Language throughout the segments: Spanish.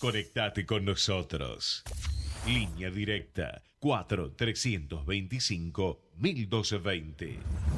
Conectate con nosotros. Línea directa 4 325 1220.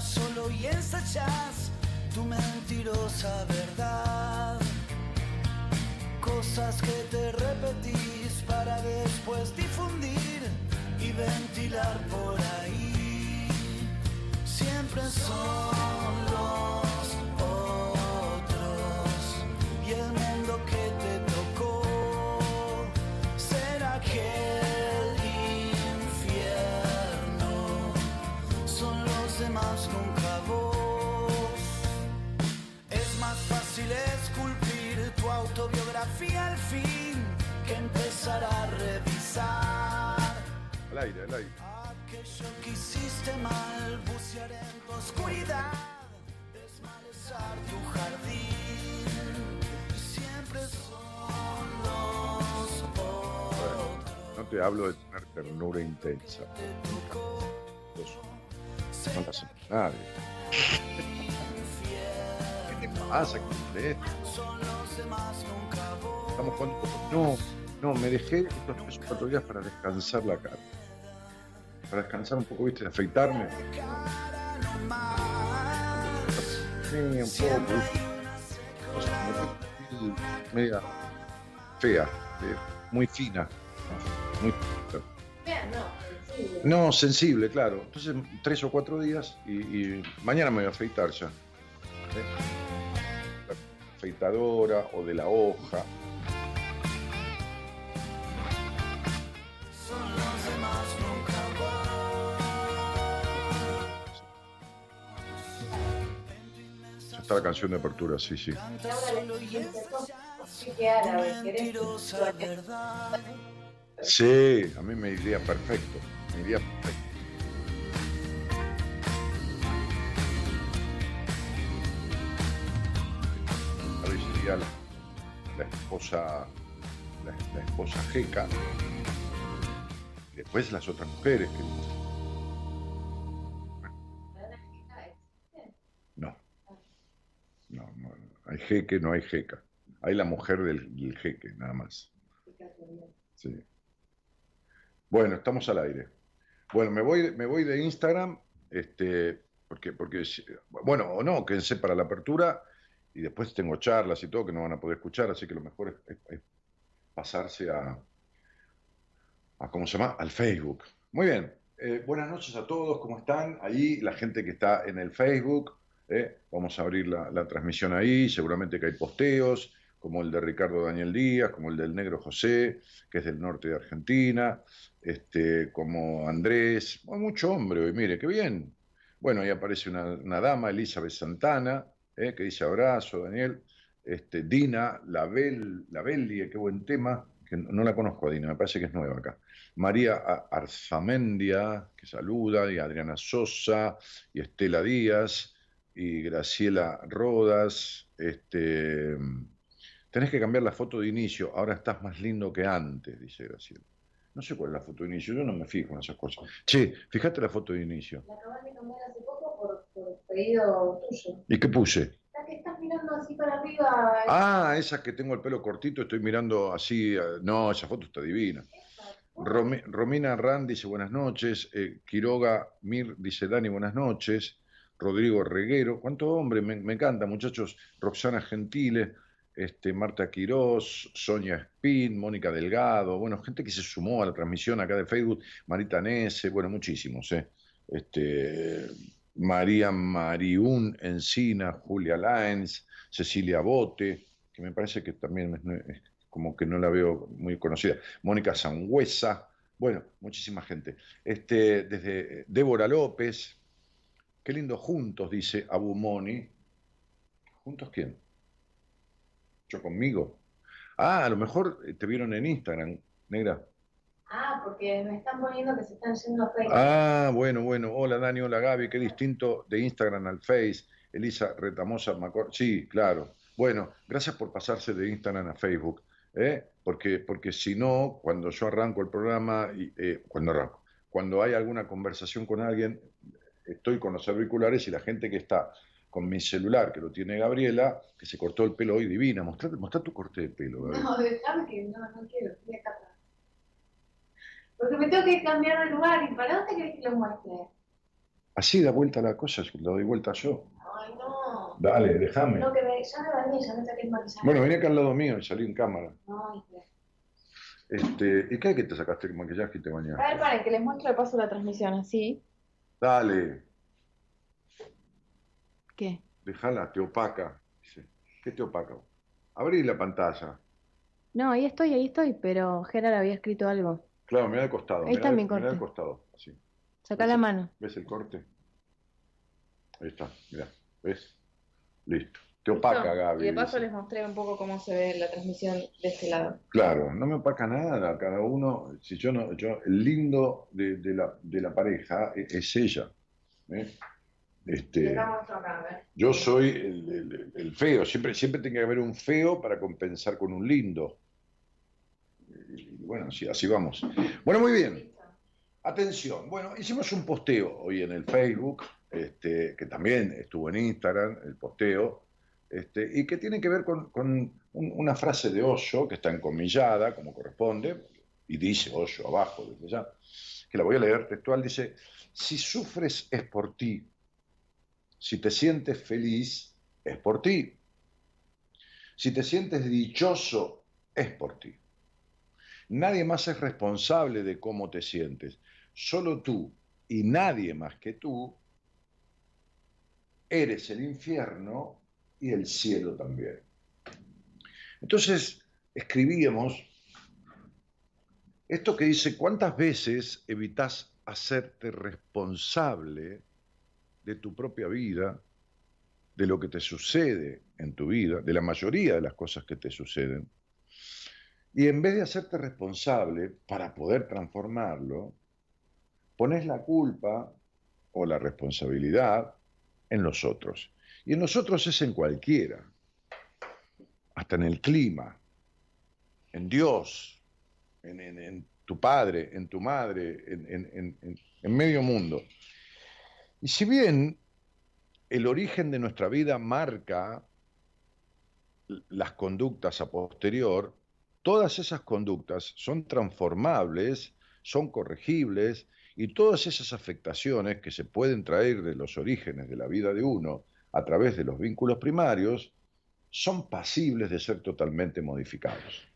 Solo y ensayas tu mentirosa verdad. Cosas que te repetís para después difundir y ventilar por ahí. Siempre son los autobiografía al fin que empezar a revisar. Al aire, al aire. Aquello que hiciste mal, bucear en tu oscuridad, desmalezar tu jardín. Siempre son los otros. no te hablo de tener ternura intensa no pasa nadie. ¿Qué te pasa con? Estamos jugando. No, no, me dejé estos tres o cuatro días para descansar la cara. Para descansar un poco, viste, de afeitarme. Sí, un poco. media fea, muy fina. Muy no. No, sensible, claro. Entonces, tres o cuatro días y, mañana me voy a afeitar ya. ¿Eh? Afeitadora o de la hoja. Está la canción de apertura, sí, sí. Sí, a mí me iría perfecto. Me iría perfecto. La, esposa, la, esposa Jeca. Y después las otras mujeres. No. No. Hay jeque, no hay jeca. Hay la mujer del jeque, nada más. Sí. Bueno, estamos al aire. Bueno, me voy, me voy de Instagram, este, porque, porque, bueno, o no, quédense para la apertura y después tengo charlas y todo que no van a poder escuchar, así que lo mejor es, pasarse a, a, ¿cómo se llama? Al Facebook. Muy bien, eh, buenas noches a todos, ¿cómo están? Ahí, la gente que está en el Facebook, eh, vamos a abrir la, transmisión ahí, seguramente que hay posteos, como el de Ricardo Daniel Díaz, como el del Negro José, que es del norte de Argentina, este, como Andrés, mucho hombre hoy, mire, qué bien. Bueno, ahí aparece una, dama, Elizabeth Santana, eh, que dice abrazo, Daniel. Este, Dina, la, Bel, qué buen tema, que no la conozco a Dina, me parece que es nueva acá. María Arzamendia, que saluda, y Adriana Sosa, y Estela Díaz, y Graciela Rodas, este, Tenés que cambiar la foto de inicio, ahora estás más lindo que antes, dice Graciela. No sé cuál es la foto de inicio, yo no me fijo en esas cosas. Che, fíjate la foto de inicio. La acabas de cambiar hace poco pedido tuyo. ¿Y qué puse? La que estás mirando así para arriba. Ah, esa que tengo el pelo cortito, estoy mirando así. Eh, no, esa foto está divina. Romina Rand dice buenas noches. Eh, Quiroga Mir dice Dani, buenas noches. Rodrigo Reguero, cuánto hombre, me, me encanta, muchachos. Roxana Gentile, este, Marta Quirós, Sonia Spin, Mónica Delgado, bueno, gente que se sumó a la transmisión acá de Facebook, Marita Nese, bueno, muchísimos, ¿eh? Este, María Mariún Encina, Julia Laens, Cecilia Bote, que me parece que también es, como que no la veo muy conocida, Mónica Sangüesa, bueno, muchísima gente. Este, desde Débora López, qué lindo juntos, dice Abumoni. ¿Juntos quién? ¿Yo conmigo? Ah, a lo mejor te vieron en Instagram, negra. Ah, porque me están poniendo que se están yendo a Facebook. Ah, bueno, bueno. Hola Dani, hola Gaby, qué distinto de Instagram al Face. Elisa Retamosa, Macor. Sí, claro. Bueno, gracias por pasarse de Instagram a Facebook. ¿eh? Porque, porque si no, cuando yo arranco el programa, y, eh, cuando arranco, cuando hay alguna conversación con alguien, estoy con los auriculares y la gente que está con mi celular, que lo tiene Gabriela, que se cortó el pelo hoy divina. Mostrá, tu corte de pelo. No, déjame que no, no quiero, estoy acá. Porque me tengo que cambiar de lugar. ¿Y para dónde querés que lo muestre? Así da vuelta la cosa, lo doy vuelta yo. Ay, no. Dale, déjame. No, que me, ya me bañé, ya me saqué el maquillaje. Bueno, vení acá al lado mío y salí en cámara. No, este, ¿Y qué hay que te sacaste el maquillaje y te bañaste? A ver, paren, que les muestro de paso la transmisión, así. Dale. ¿Qué? Déjala, te opaca. Dice, ¿qué te opaca? Abrí la pantalla. No, ahí estoy, ahí estoy, pero Gerard había escrito algo. Claro, mira al costado. Ahí está mirá- mi mirá corte. al costado, así. Saca la mano. ¿Ves el corte? Ahí está, mira, ¿ves? Listo. Te opaca, Gaby. Y de paso dice. les mostré un poco cómo se ve la transmisión de este lado. Claro, no me opaca nada, cada uno, si yo no, yo, el lindo de, de la, de la pareja es, es ella. ¿eh? Este, ver. yo soy el, el- el feo, siempre, siempre tiene que haber un feo para compensar con un lindo. Bueno, así, así vamos. Bueno, muy bien. Atención, bueno, hicimos un posteo hoy en el Facebook, este, que también estuvo en Instagram, el posteo, este, y que tiene que ver con, con un- una frase de Osho, que está encomillada, como corresponde, y dice Osho abajo, desde ya, que la voy a leer textual, dice, si sufres es por ti, si te sientes feliz es por ti, si te sientes dichoso es por ti. Nadie más es responsable de cómo te sientes. Solo tú y nadie más que tú eres el infierno y el cielo también. Entonces, escribíamos esto que dice, ¿cuántas veces evitas hacerte responsable de tu propia vida, de lo que te sucede en tu vida, de la mayoría de las cosas que te suceden? Y en vez de hacerte responsable para poder transformarlo, pones la culpa o la responsabilidad en los otros. Y en los otros es en cualquiera, hasta en el clima, en Dios, en, en- tu padre, en tu madre, en- en medio mundo. Y si bien el origen de nuestra vida marca las conductas a posterior, todas esas conductas son transformables, son corregibles y todas esas afectaciones que se pueden traer de los orígenes de la vida de uno a través de los vínculos primarios son pasibles de ser totalmente modificados.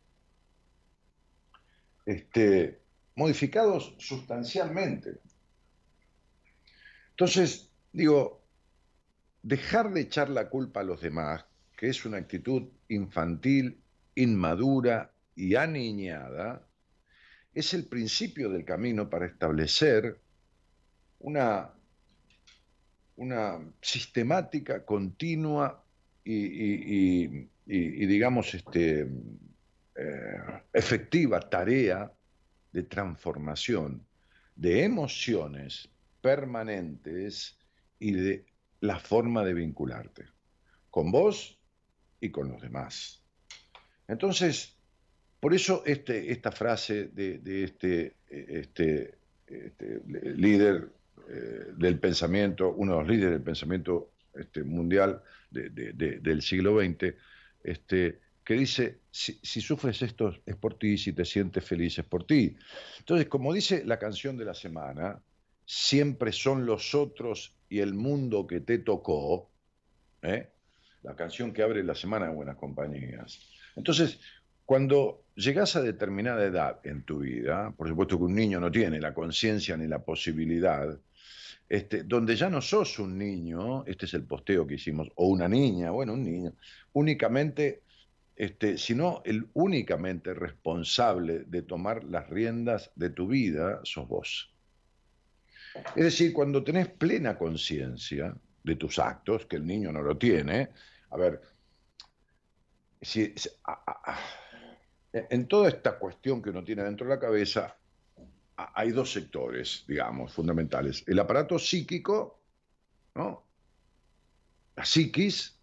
Este, modificados sustancialmente. Entonces, digo, dejar de echar la culpa a los demás, que es una actitud infantil, inmadura y aniñada, es el principio del camino para establecer una, una sistemática, continua y, digamos, este, eh, efectiva tarea de transformación de emociones permanentes y de la forma de vincularte con vos y con los demás. Entonces, por eso este, esta frase de, este, eh, este, este líder eh, del pensamiento, uno de los líderes del pensamiento mundial de- de- de- del siglo XX, este, que dice, si, si sufres esto es por ti, si te sientes feliz es por ti. Entonces, como dice la canción de la semana, siempre son los otros y el mundo que te tocó, ¿eh? la canción que abre la semana de Buenas Compañías. Entonces, cuando llegas a determinada edad en tu vida, por supuesto que un niño no tiene la conciencia ni la posibilidad, este, donde ya no sos un niño, este es el posteo que hicimos, o una niña, bueno, un niño, únicamente, este, sino el únicamente responsable de tomar las riendas de tu vida sos vos. Es decir, cuando tenés plena conciencia de tus actos, que el niño no lo tiene, a ver, si, en toda esta cuestión que uno tiene dentro de la cabeza, hay dos sectores, digamos, fundamentales. El aparato psíquico, ¿no? La psiquis,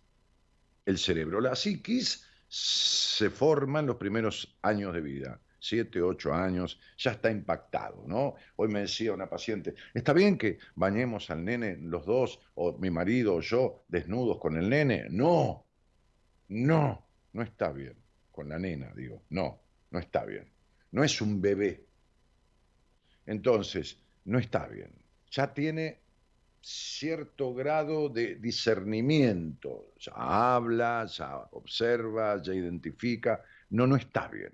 el cerebro. La psiquis se forma en los primeros años de vida, siete, ocho años, ya está impactado, ¿no? Hoy me decía una paciente, ¿está bien que bañemos al nene los dos, o mi marido o yo, desnudos con el nene? No, no, no está bien con la nena, digo, no, no está bien. No es un bebé. Entonces, no está bien. Ya tiene cierto grado de discernimiento. Ya habla, ya observa, ya identifica. No, no está bien.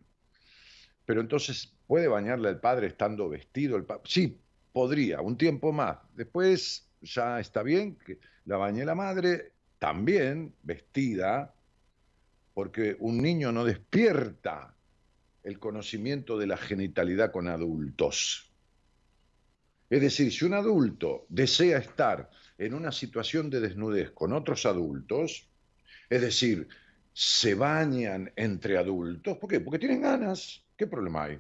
Pero entonces, ¿puede bañarle al padre estando vestido? El Sí, podría, un tiempo más. Después ya está bien que la bañe la madre, también vestida, porque un niño no despierta el conocimiento de la genitalidad con adultos. Es decir, si un adulto desea estar en una situación de desnudez con otros adultos, es decir, se bañan entre adultos, ¿por qué? Porque tienen ganas. ¿Qué problema hay?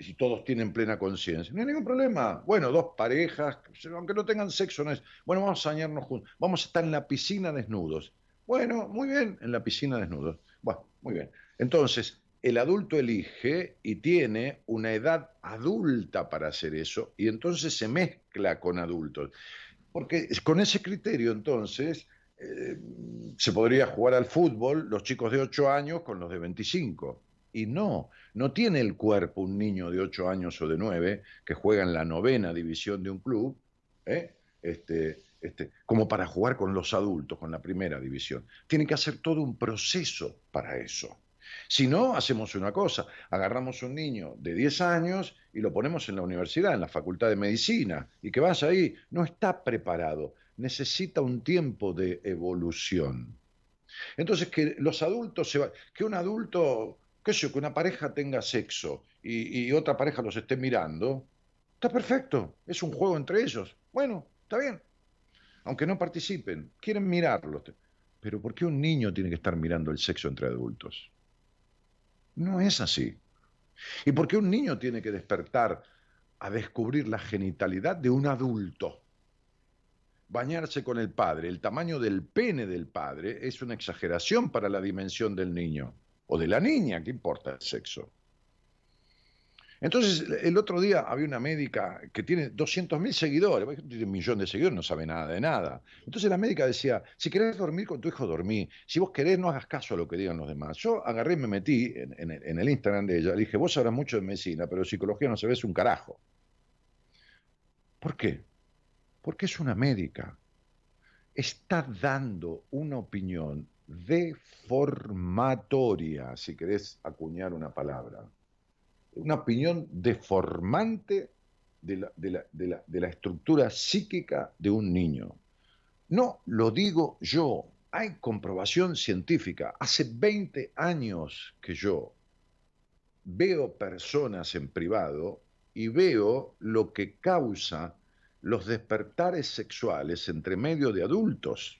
Si todos tienen plena conciencia, no hay ningún problema. Bueno, dos parejas, aunque no tengan sexo, no es. Bueno, vamos a bañarnos juntos, vamos a estar en la piscina desnudos. Bueno, muy bien, en la piscina desnudos. Bueno, muy bien. Entonces, el adulto elige y tiene una edad adulta para hacer eso y entonces se mezcla con adultos. Porque con ese criterio entonces eh, se podría jugar al fútbol los chicos de 8 años con los de 25. Y no, no tiene el cuerpo un niño de 8 años o de 9 que juega en la novena división de un club, ¿eh? este, este, como para jugar con los adultos, con la primera división. Tiene que hacer todo un proceso para eso. Si no, hacemos una cosa, agarramos un niño de 10 años y lo ponemos en la universidad, en la facultad de medicina, y que vaya ahí, no está preparado, necesita un tiempo de evolución. Entonces, que los adultos se va, que un adulto, qué sé yo, que una pareja tenga sexo y, y otra pareja los esté mirando, está perfecto, es un juego entre ellos. Bueno, está bien, aunque no participen, quieren mirarlo. Pero ¿por qué un niño tiene que estar mirando el sexo entre adultos? No es así. ¿Y por qué un niño tiene que despertar a descubrir la genitalidad de un adulto? Bañarse con el padre, el tamaño del pene del padre es una exageración para la dimensión del niño o de la niña, ¿qué importa el sexo? Entonces, el otro día había una médica que tiene 200.000 seguidores, tiene un millón de seguidores, no sabe nada de nada. Entonces la médica decía, si querés dormir con tu hijo, dormí. Si vos querés, no hagas caso a lo que digan los demás. Yo agarré y me metí en, el Instagram de ella, le dije, vos sabrás mucho de medicina, pero psicología no sabés un carajo. ¿Por qué? Porque es una médica. Está dando una opinión deformatoria, si querés acuñar una palabra una opinión deformante de la, de la, estructura psíquica de un niño. No lo digo yo, hay comprobación científica. Hace 20 años que yo veo personas en privado y veo lo que causa los despertares sexuales entre medio de adultos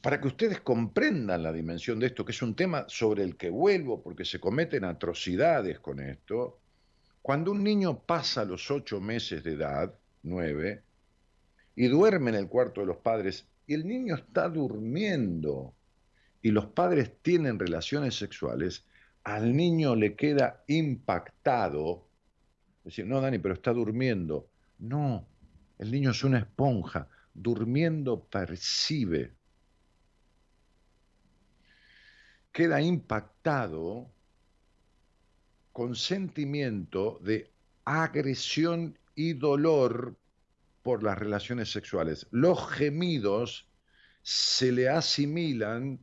para que ustedes comprendan la dimensión de esto, que es un tema sobre el que vuelvo porque se cometen atrocidades con esto, cuando un niño pasa los ocho meses de edad, nueve, y duerme en el cuarto de los padres, y el niño está durmiendo, y los padres tienen relaciones sexuales, al niño le queda impactado. Decir, no, Dani, pero está durmiendo. No, el niño es una esponja, durmiendo percibe queda impactado con sentimiento de agresión y dolor por las relaciones sexuales. Los gemidos se le asimilan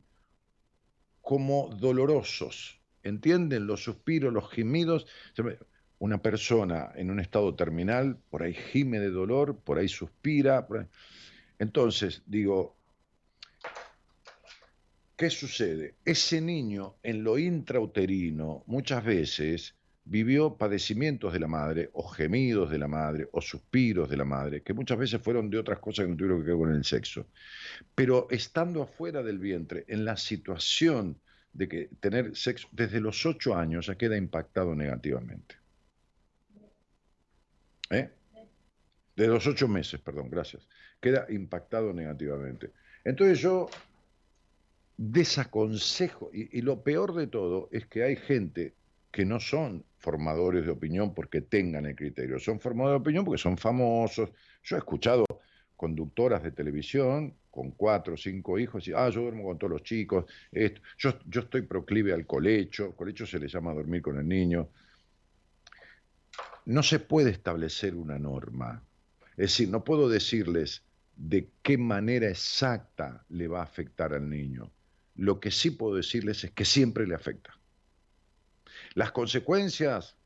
como dolorosos. ¿Entienden? Los suspiros, los gemidos. Una persona en un estado terminal, por ahí gime de dolor, por ahí suspira. Entonces, digo, ¿qué sucede? Ese niño en lo intrauterino muchas veces vivió padecimientos de la madre, o gemidos de la madre, o suspiros de la madre, que muchas veces fueron de otras cosas que no tuvieron que ver con el sexo. Pero estando afuera del vientre, en la situación de que tener sexo desde los ocho años ya queda impactado negativamente. ¿Eh? De los ocho meses, perdón, gracias. Queda impactado negativamente. Entonces yo desaconsejo, y, lo peor de todo es que hay gente que no son formadores de opinión porque tengan el criterio, son formadores de opinión porque son famosos. Yo he escuchado conductoras de televisión con cuatro o cinco hijos y, ah, yo duermo con todos los chicos, yo, yo estoy proclive al colecho, colecho se le llama dormir con el niño. No se puede establecer una norma, es decir, no puedo decirles de qué manera exacta le va a afectar al niño. Lo que sí puedo decirles es que siempre le afecta. Las consecuencias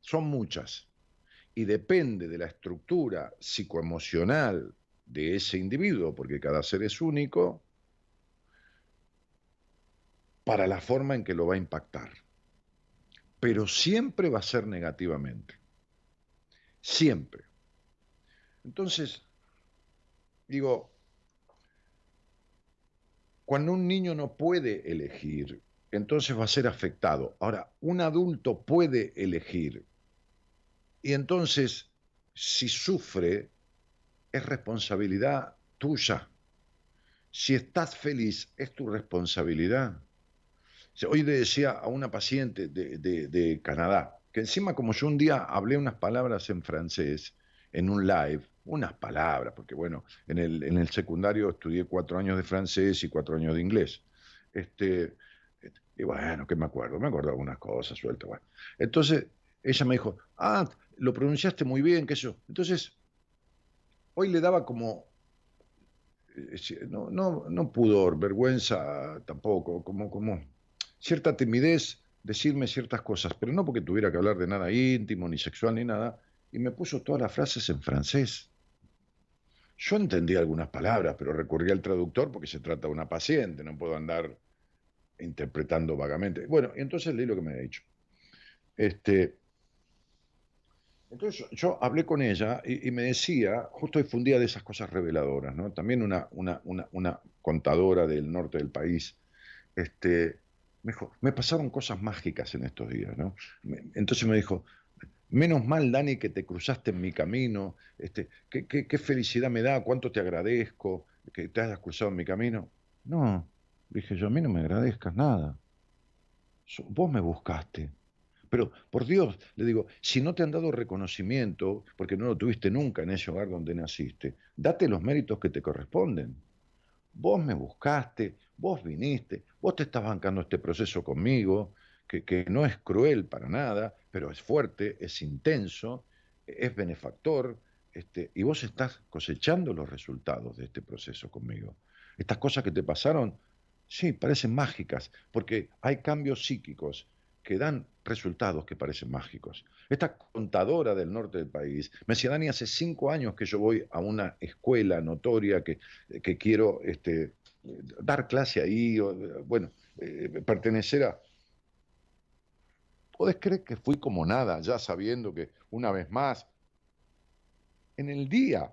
son muchas y depende de la estructura psicoemocional de ese individuo, porque cada ser es único, para la forma en que lo va a impactar. Pero siempre va a ser negativamente. Siempre. Entonces, digo, cuando un niño no puede elegir, entonces va a ser afectado. Ahora, un adulto puede elegir y entonces, si sufre, es responsabilidad tuya. Si estás feliz, es tu responsabilidad. Hoy le decía a una paciente de, Canadá, que encima como yo un día hablé unas palabras en francés en un live, unas palabras, porque bueno, en el, en el secundario estudié cuatro años de francés y cuatro años de inglés. Este, y bueno, que me acuerdo, me acuerdo algunas cosas sueltas. Bueno. Entonces ella me dijo, ah, lo pronunciaste muy bien, qué sé Entonces, hoy le daba como, eh, no, no, no pudor, vergüenza tampoco, como, como cierta timidez decirme ciertas cosas, pero no porque tuviera que hablar de nada íntimo, ni sexual, ni nada, y me puso todas las frases en francés. Yo entendí algunas palabras, pero recurrí al traductor porque se trata de una paciente, no puedo andar interpretando vagamente. Bueno, entonces leí lo que me ha dicho. Este, entonces yo hablé con ella y, me decía, justo hoy de esas cosas reveladoras, ¿no? También una, una, una, contadora del norte del país, este, me dijo, me pasaron cosas mágicas en estos días, ¿no? Entonces me dijo, menos mal, Dani, que te cruzaste en mi camino, este, qué, qué, felicidad me da, cuánto te agradezco que te hayas cruzado en mi camino. No, Dije yo, a mí no me agradezcas nada. Vos me buscaste. Pero, por Dios, le digo, si no te han dado reconocimiento, porque no lo tuviste nunca en ese hogar donde naciste, date los méritos que te corresponden. Vos me buscaste, vos viniste, vos te estás bancando este proceso conmigo, que, no es cruel para nada, pero es fuerte, es intenso, es benefactor, este, y vos estás cosechando los resultados de este proceso conmigo. Estas cosas que te pasaron Sí, parecen mágicas, porque hay cambios psíquicos que dan resultados que parecen mágicos. Esta contadora del norte del país me decía, Dani, hace cinco años que yo voy a una escuela notoria que, que quiero este, dar clase ahí, bueno, eh, pertenecer a... ¿Podés creer que fui como nada, ya sabiendo que una vez más, en el día,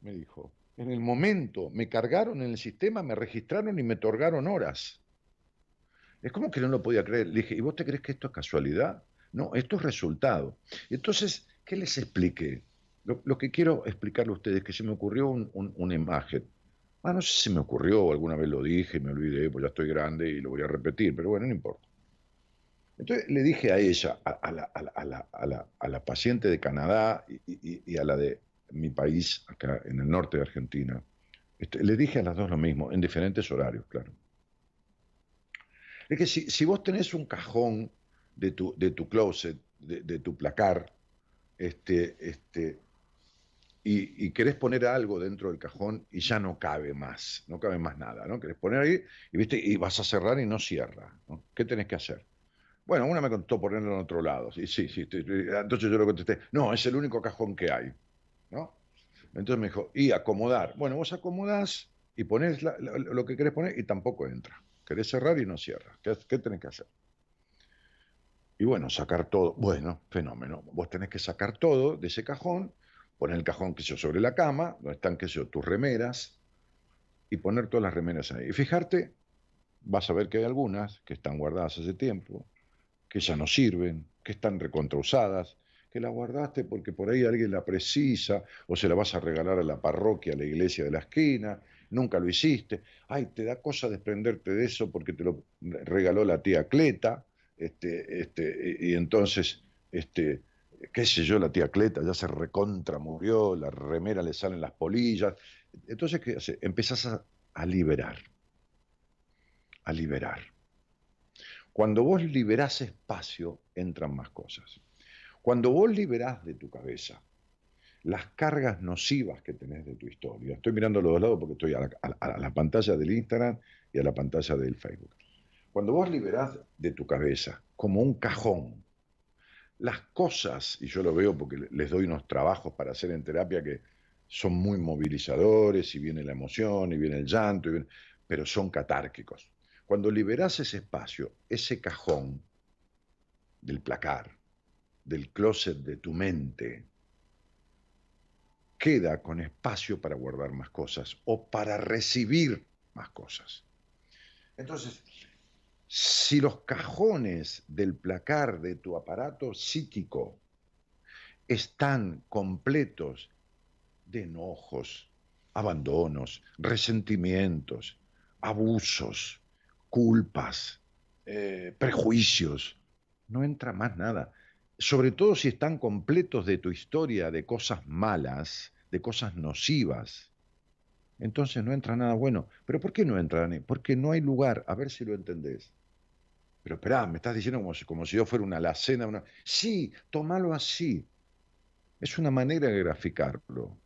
me dijo, en el momento, me cargaron en el sistema, me registraron y me otorgaron horas. Es como que no lo podía creer. Le dije, ¿y vos te crees que esto es casualidad? No, esto es resultado. Entonces, ¿qué les expliqué? Lo, que quiero explicarle a ustedes es que se me ocurrió una imagen. Ah, no sé si me ocurrió, alguna vez lo dije, me olvidé, pues ya estoy grande y lo voy a repetir, pero bueno, no importa. Entonces le dije a ella, a, la, paciente de Canadá y a la de mi país, acá en el norte de Argentina, este, le dije a las dos lo mismo, en diferentes horarios, claro. Es que si, vos tenés un cajón de tu, de tu closet, de, tu placar, este, este, y, querés poner algo dentro del cajón y ya no cabe más, no cabe más nada, ¿no? Querés poner ahí y, ¿viste? y vas a cerrar y no cierra. ¿Qué tenés que hacer? Bueno, una me contó ponerlo en otro lado. Sí, sí, sí. Entonces yo le contesté, no, es el único cajón que hay. ¿no? Entonces me dijo, y acomodar. Bueno, vos acomodás y pones lo que querés poner y tampoco entra. Querés cerrar y no cierra. ¿Qué, ¿Qué tenés que hacer? Y bueno, sacar todo. Bueno, fenómeno. Vos tenés que sacar todo de ese cajón, poner el cajón que yo sobre la cama, donde están que yo tus remeras, y poner todas las remeras ahí. Y fijarte, vas a ver que hay algunas que están guardadas hace tiempo, que ya no sirven, que están recontrausadas, que la guardaste porque por ahí alguien la precisa, o se la vas a regalar a la parroquia, a la iglesia de la esquina, nunca lo hiciste. Ay, te da cosa desprenderte de eso porque te lo regaló la tía Cleta, este, este, y entonces, este, qué sé yo, la tía Cleta ya se recontra murió, la remera le salen las polillas. Entonces, ¿qué hace? Empezás a liberar, a liberar. Cuando vos liberás espacio, entran más cosas. Cuando vos liberás de tu cabeza las cargas nocivas que tenés de tu historia, estoy mirando los dos lados porque estoy a la, pantalla del Instagram y a la pantalla del Facebook. Cuando vos liberás de tu cabeza, como un cajón, las cosas, y yo lo veo porque les doy unos trabajos para hacer en terapia que son muy movilizadores, y viene la emoción, y viene el llanto, pero son catárquicos. Cuando liberás ese espacio, ese cajón del placar, del closet de tu mente, queda con espacio para guardar más cosas o para recibir más cosas. Entonces, si los cajones del placar de tu aparato psíquico están completos de enojos, abandonos, resentimientos, abusos, culpas, eh, prejuicios, no entra más nada. Sobre todo si están completos de tu historia de cosas malas, de cosas nocivas. Entonces no entra nada bueno. ¿Pero por qué no entra? Porque no hay lugar. A ver si lo entendés. Pero espera, me estás diciendo como si, como si yo fuera una alacena. Una... Sí, tómalo así. Es una manera de graficarlo.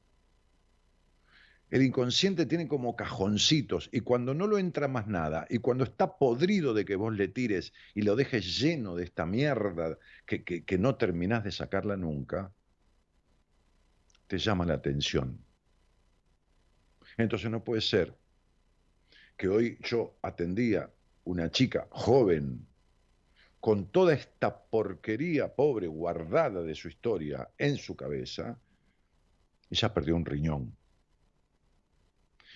El inconsciente tiene como cajoncitos y cuando no lo entra más nada y cuando está podrido de que vos le tires y lo dejes lleno de esta mierda que, que no terminás de sacarla nunca, te llama la atención. Entonces no puede ser que hoy yo atendía una chica joven con toda esta porquería pobre guardada de su historia en su cabeza y ya perdió un riñón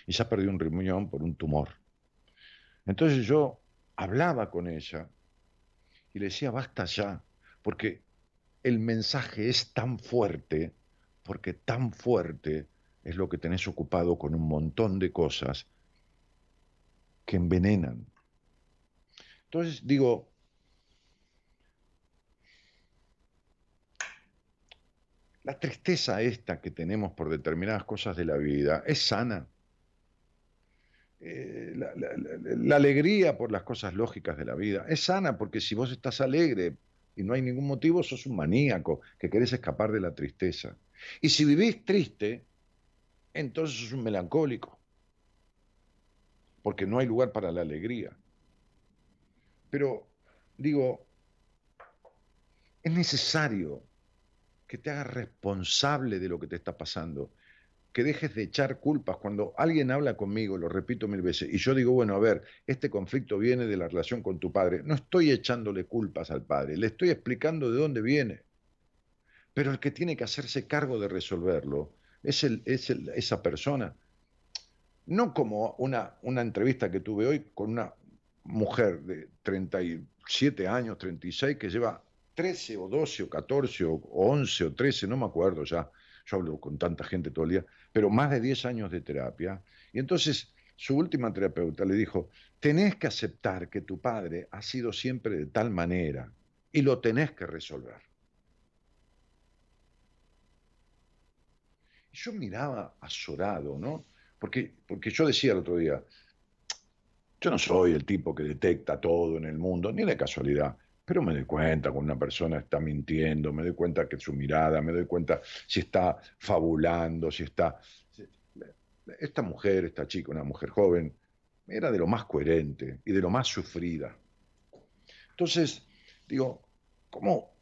y se ha perdido un riñón por un tumor. Entonces yo hablaba con ella y le decía, basta ya, porque el mensaje es tan fuerte, porque tan fuerte es lo que tenés ocupado con un montón de cosas que envenenan. Entonces digo, la tristeza esta que tenemos por determinadas cosas de la vida es sana. Eh, la, alegría por las cosas lógicas de la vida. Es sana porque si vos estás alegre y no hay ningún motivo, sos un maníaco que querés escapar de la tristeza. Y si vivís triste, entonces sos un melancólico, porque no hay lugar para la alegría. Pero digo, es necesario que te hagas responsable de lo que te está pasando que dejes de echar culpas. Cuando alguien habla conmigo, lo repito mil veces, y yo digo, bueno, a ver, este conflicto viene de la relación con tu padre, no estoy echándole culpas al padre, le estoy explicando de dónde viene. Pero el que tiene que hacerse cargo de resolverlo es, el, es esa persona. No como una, una entrevista que tuve hoy con una mujer de 37 años, 36, que lleva 13 o 12 o 14 o 11 o 13, no me acuerdo ya, yo hablo con tanta gente todo el día, pero más de 10 años de terapia. Y entonces su última terapeuta le dijo, tenés que aceptar que tu padre ha sido siempre de tal manera y lo tenés que resolver. Yo miraba azorado, ¿no? Porque, porque yo decía el otro día, yo no soy el tipo que detecta todo en el mundo, ni de casualidad, Pero me doy cuenta cuando una persona está mintiendo, me doy cuenta que su mirada, me doy cuenta si está fabulando, si está... Esta mujer, esta chica, una mujer joven, era de lo más coherente y de lo más sufrida. Entonces, digo, ¿cómo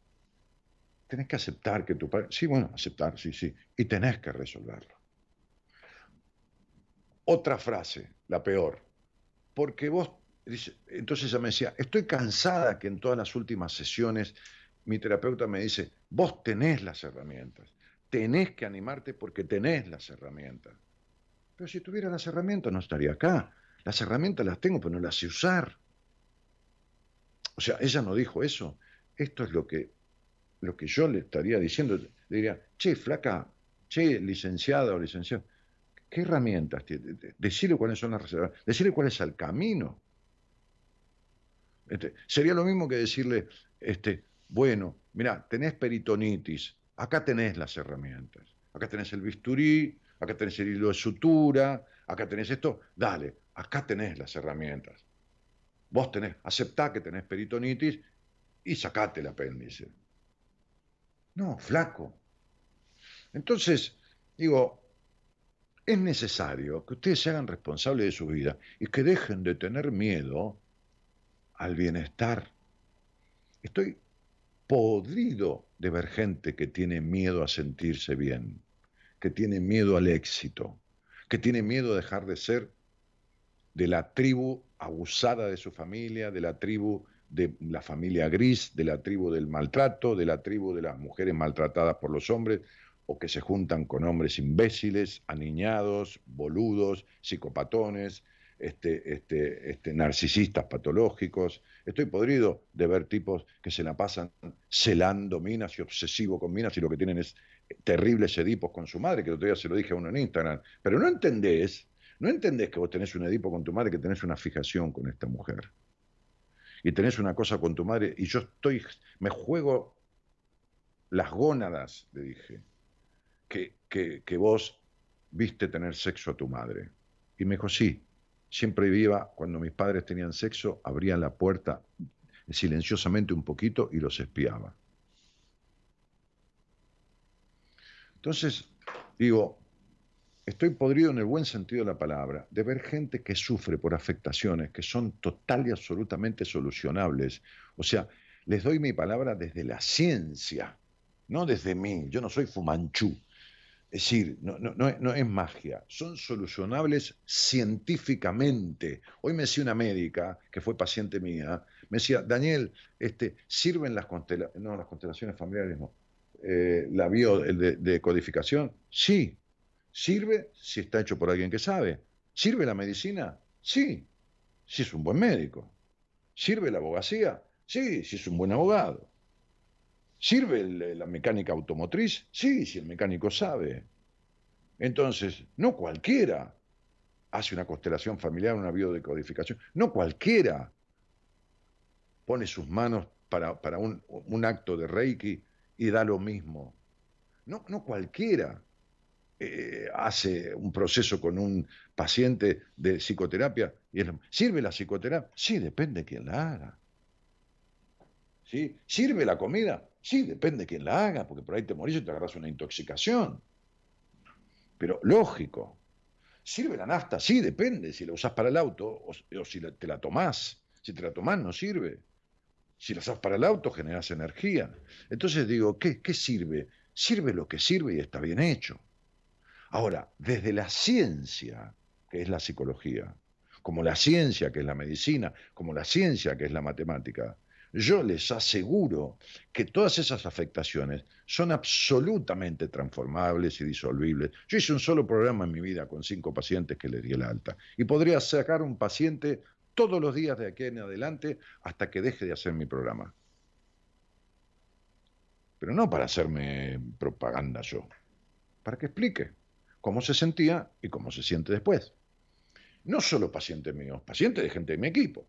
tenés que aceptar que tu padre... Sí, bueno, aceptar, sí, sí. Y tenés que resolverlo. Otra frase, la peor. Porque vos entonces ella me decía, estoy cansada que en todas las últimas sesiones mi terapeuta me dice, vos tenés las herramientas, tenés que animarte porque tenés las herramientas. Pero si tuviera las herramientas no estaría acá. Las herramientas las tengo, pero no las sé usar. O sea, ella no dijo eso. Esto es lo que, lo que yo le estaría diciendo. Le diría, che, flaca, che, licenciada o licenciado, ¿qué herramientas tiene? Decirle cuáles son las reservas, decirle cuál es el camino. Este, sería lo mismo que decirle, este, bueno, mira, tenés peritonitis, acá tenés las herramientas, acá tenés el bisturí, acá tenés el hilo de sutura, acá tenés esto, dale, acá tenés las herramientas. Vos tenés, aceptá que tenés peritonitis y sacate el apéndice. No, flaco. Entonces, digo, es necesario que ustedes se hagan responsables de su vida y que dejen de tener miedo al bienestar. Estoy podrido de ver gente que tiene miedo a sentirse bien, que tiene miedo al éxito, que tiene miedo a dejar de ser de la tribu abusada de su familia, de la tribu de la familia gris, de la tribu del maltrato, de la tribu de las mujeres maltratadas por los hombres, o que se juntan con hombres imbéciles, aniñados, boludos, psicopatones, este, este, este, narcisistas patológicos. Estoy podrido de ver tipos que se la pasan celando minas y obsesivo con minas y lo que tienen es terribles edipos con su madre, que el otro día se lo dije a uno en Instagram. Pero no entendés, no entendés que vos tenés un edipo con tu madre, que tenés una fijación con esta mujer. Y tenés una cosa con tu madre, y yo estoy, me juego las gónadas, le dije, que, que, que vos viste tener sexo a tu madre. Y me dijo, sí, Siempre viva, cuando mis padres tenían sexo, abrían la puerta silenciosamente un poquito y los espiaba. Entonces, digo, estoy podrido en el buen sentido de la palabra, de ver gente que sufre por afectaciones que son total y absolutamente solucionables. O sea, les doy mi palabra desde la ciencia, no desde mí. Yo no soy fumanchú. Es decir, no, es magia, son solucionables científicamente. Hoy me decía una médica, que fue paciente mía, me decía, Daniel, este, ¿sirven las, constelaciones, familiares? Eh, ¿La biodecodificación? Sí. ¿Sirve si está hecho por alguien que sabe? ¿Sirve la medicina? Sí, si es un buen médico. ¿Sirve la abogacía? Sí, si es un buen abogado. ¿Sirve la mecánica automotriz? Sí, si el mecánico sabe. Entonces, no cualquiera hace una constelación familiar, una biodecodificación. No cualquiera pone sus manos para, un, acto de Reiki y da lo mismo. No, no cualquiera eh, hace un proceso con un paciente de psicoterapia. Y ¿Sirve la psicoterapia? Sí, depende de quién la haga. ¿Sí? ¿Sirve la comida? Sí, depende de quién la haga, porque por ahí te morís y te agarras una intoxicación. Pero lógico. ¿Sirve la nafta? Sí, depende si la usás para el auto o, si te la tomás. Si te la tomás no sirve. Si la usás para el auto generas energía. Entonces digo, ¿qué, ¿qué sirve? Sirve lo que sirve y está bien hecho. Ahora, desde la ciencia, que es la psicología, como la ciencia, que es la medicina, como la ciencia, que es la matemática, yo les aseguro que todas esas afectaciones son absolutamente transformables y disolvibles. Yo hice un solo programa en mi vida con cinco pacientes que les di el alta y podría sacar un paciente todos los días de aquí en adelante hasta que deje de hacer mi programa. Pero no para hacerme propaganda yo, para que explique cómo se sentía y cómo se siente después. No solo pacientes míos, pacientes de gente de mi equipo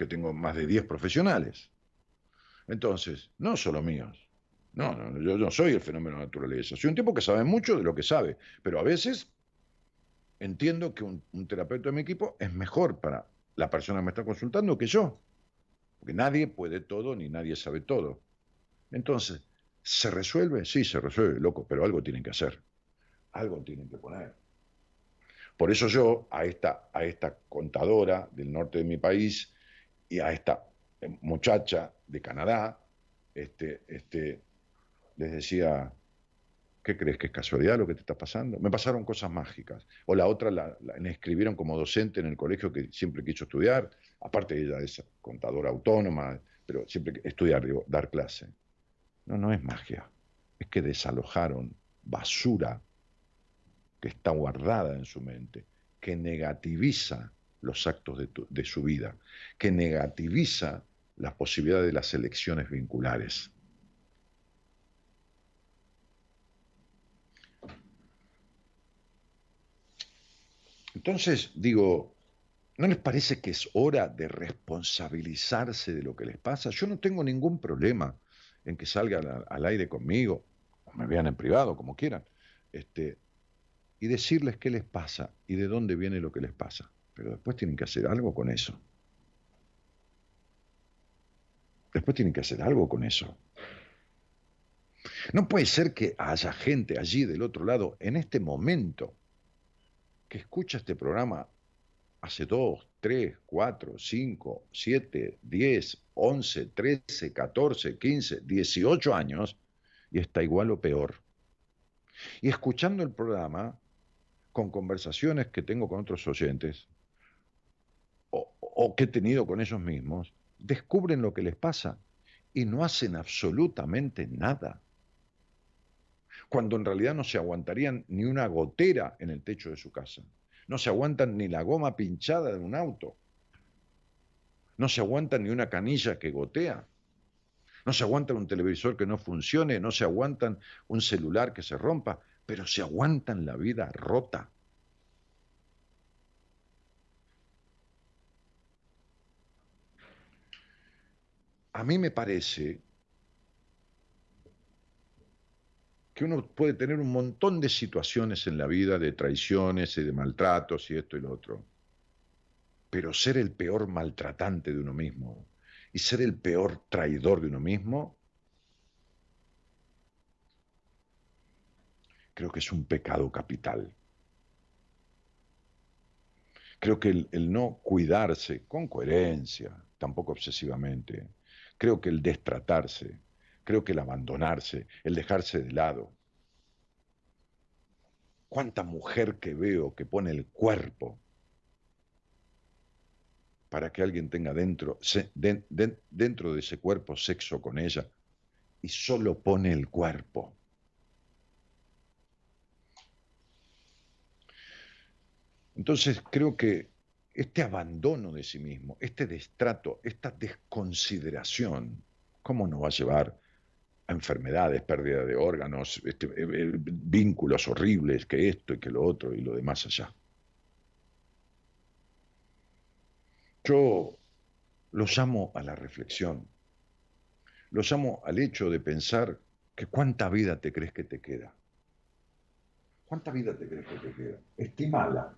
que tengo más de 10 profesionales. Entonces, no solo míos. No, yo no soy el fenómeno de naturaleza. Soy un tipo que sabe mucho de lo que sabe, pero a veces entiendo que un, terapeuta de mi equipo es mejor para la persona que me está consultando que yo. Porque nadie puede todo ni nadie sabe todo. Entonces, ¿se resuelve? Sí, se resuelve, loco, pero algo tienen que hacer. Algo tienen que poner. Por eso yo a esta, a esta contadora del norte de mi país y a esta muchacha de Canadá, este, este, les decía, ¿qué crees que es casualidad lo que te está pasando? Me pasaron cosas mágicas. O la otra la, la, escribieron como docente en el colegio que siempre quiso estudiar, aparte ella es contadora autónoma, pero siempre estudiar, dar clase. No, no es magia, es que desalojaron basura que está guardada en su mente, que negativiza los actos de, su vida, que negativiza las posibilidades de las elecciones vinculares. Entonces, digo, ¿no les parece que es hora de responsabilizarse de lo que les pasa? Yo no tengo ningún problema en que salgan al, al aire conmigo, o me vean en privado, como quieran, este, y decirles qué les pasa y de dónde viene lo que les pasa. Pero después tienen que hacer algo con eso. Después tienen que hacer algo con eso. No puede ser que haya gente allí del otro lado en este momento que escucha este programa hace 2, 3, 4, 5, 7, 10, 11, 13, 14, 15, 18 años y está igual o peor. Y escuchando el programa, con conversaciones que tengo con otros oyentes, o, que he tenido con ellos mismos, descubren lo que les pasa y no hacen absolutamente nada. Cuando en realidad no se aguantarían ni una gotera en el techo de su casa. No se aguantan ni la goma pinchada de un auto. No se aguantan ni una canilla que gotea. No se aguantan un televisor que no funcione. No se aguantan un celular que se rompa pero se aguantan la vida rota. A mí me parece que uno puede tener un montón de situaciones en la vida de traiciones y de maltratos y esto y lo otro, pero ser el peor maltratante de uno mismo y ser el peor traidor de uno mismo creo que es un pecado capital. Creo que el, el, no cuidarse con coherencia, tampoco obsesivamente, creo que el destratarse, creo que el abandonarse, el dejarse de lado. ¿Cuánta mujer que veo que pone el cuerpo para que alguien tenga dentro, dentro de ese cuerpo sexo con ella y solo pone el cuerpo? Entonces creo que este abandono de sí mismo, este destrato, esta desconsideración, ¿cómo nos va a llevar a enfermedades, pérdida de órganos, este, eh, eh, vínculos horribles, que esto y que lo otro y lo demás allá? Yo los llamo a la reflexión, los llamo al hecho de pensar que cuánta vida te crees que te queda. ¿Cuánta vida te crees que te queda? Estimala.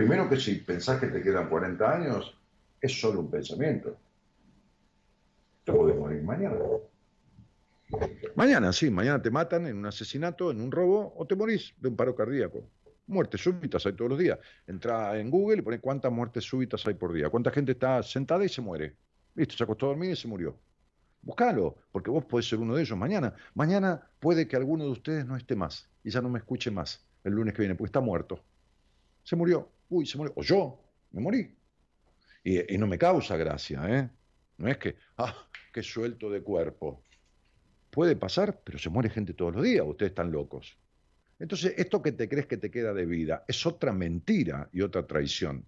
Primero que si pensás que te quedan 40 años, es solo un pensamiento. Te podés morir mañana. Mañana, sí, mañana te matan en un asesinato, en un robo, o te morís de un paro cardíaco. Muertes súbitas hay todos los días. Entra en Google y pone cuántas muertes súbitas hay por día. Cuánta gente está sentada y se muere. Listo, se acostó a dormir y se murió. Buscalo, porque vos podés ser uno de ellos mañana. Mañana puede que alguno de ustedes no esté más y ya no me escuche más el lunes que viene, porque está muerto. Se murió uy, se murió, o yo, me morí. Y, y, no me causa gracia, ¿eh? No es que, ah, qué suelto de cuerpo. Puede pasar, pero se muere gente todos los días, ustedes están locos. Entonces, esto que te crees que te queda de vida es otra mentira y otra traición.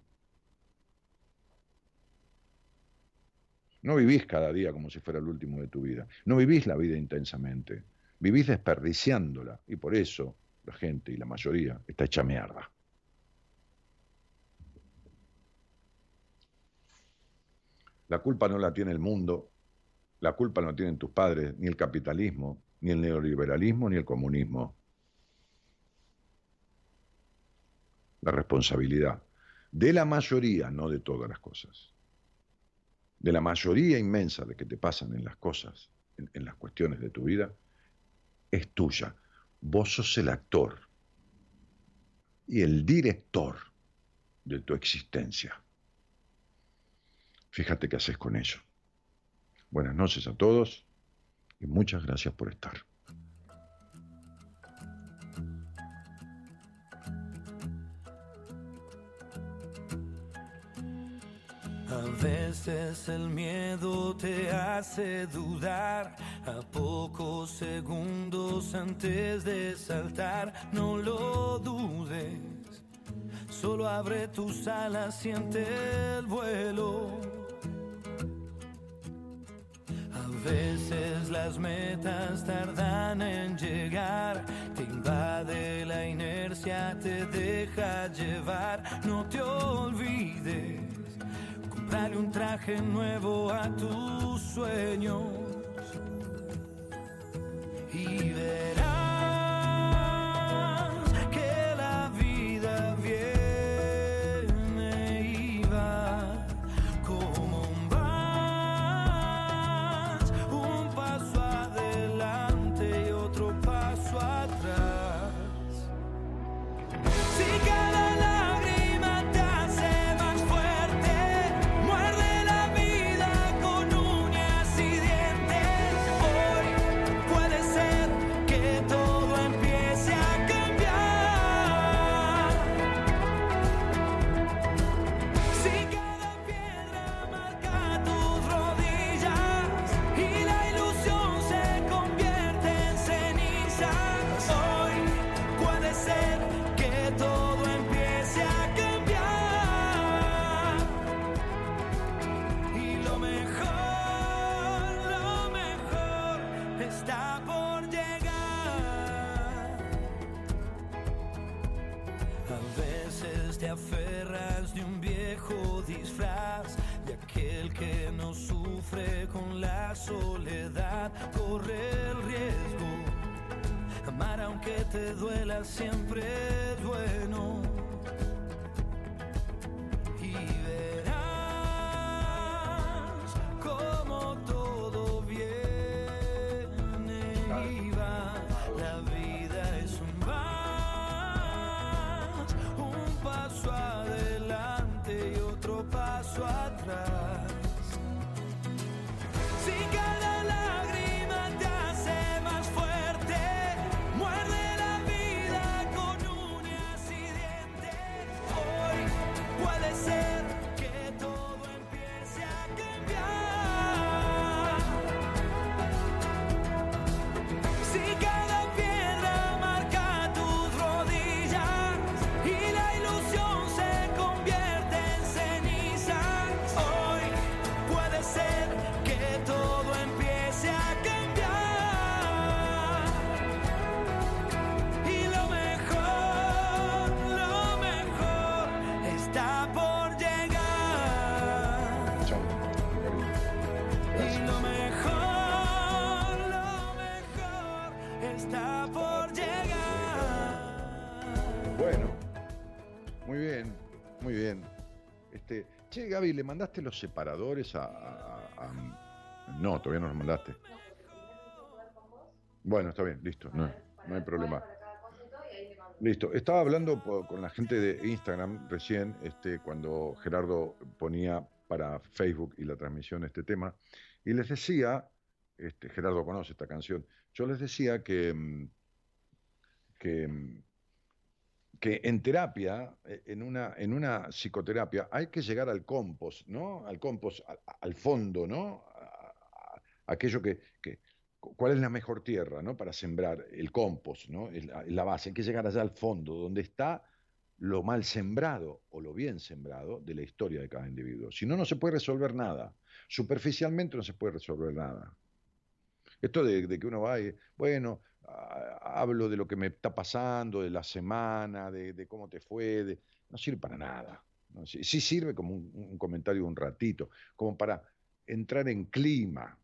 No vivís cada día como si fuera el último de tu vida. No vivís la vida intensamente. Vivís desperdiciándola. Y por eso la gente y la mayoría está hecha mierda. La culpa no la tiene el mundo, la culpa no tienen tus padres, ni el capitalismo, ni el neoliberalismo, ni el comunismo. La responsabilidad de la mayoría, no de todas las cosas, de la mayoría inmensa de que te pasan en las cosas, en, en las cuestiones de tu vida, es tuya. Vos sos el actor y el director de tu existencia. Fíjate qué haces con ello. Buenas noches a todos y muchas gracias por estar. A veces el miedo te hace dudar, a pocos segundos antes de saltar, no lo dudes, solo abre tus alas, siente el vuelo. Veces las metas tardan en llegar, te invade la inercia, te deja llevar, no te olvides. Comprale un traje nuevo a tus sueños y verás aunque te duela siempre es bueno. Che, Gaby, ¿le mandaste los separadores a, a- a- No, todavía no los mandaste. Bueno, está bien, listo, no, no hay problema. Listo, estaba hablando con la gente de Instagram recién, este, cuando Gerardo ponía para Facebook y la transmisión este tema, y les decía, este, Gerardo conoce esta canción, yo les decía que, mm, que, mm, que en terapia, eh, en una, en una psicoterapia, hay que llegar al compost, ¿no? Al compost, al, fondo, ¿no? Aquello que, que- ¿Cuál es la mejor tierra, ¿no? Para sembrar el compost, ¿no? Es la, base. Hay que llegar allá al fondo, donde está lo mal sembrado o lo bien sembrado de la historia de cada individuo. Si no, no se puede resolver nada. Superficialmente no se puede resolver nada. Esto de, de que uno va y, bueno, hablo de lo que me está pasando, de la semana, de, cómo te fue, de- no sirve para nada. Sí, sirve como un, un comentario un ratito, como para entrar en clima,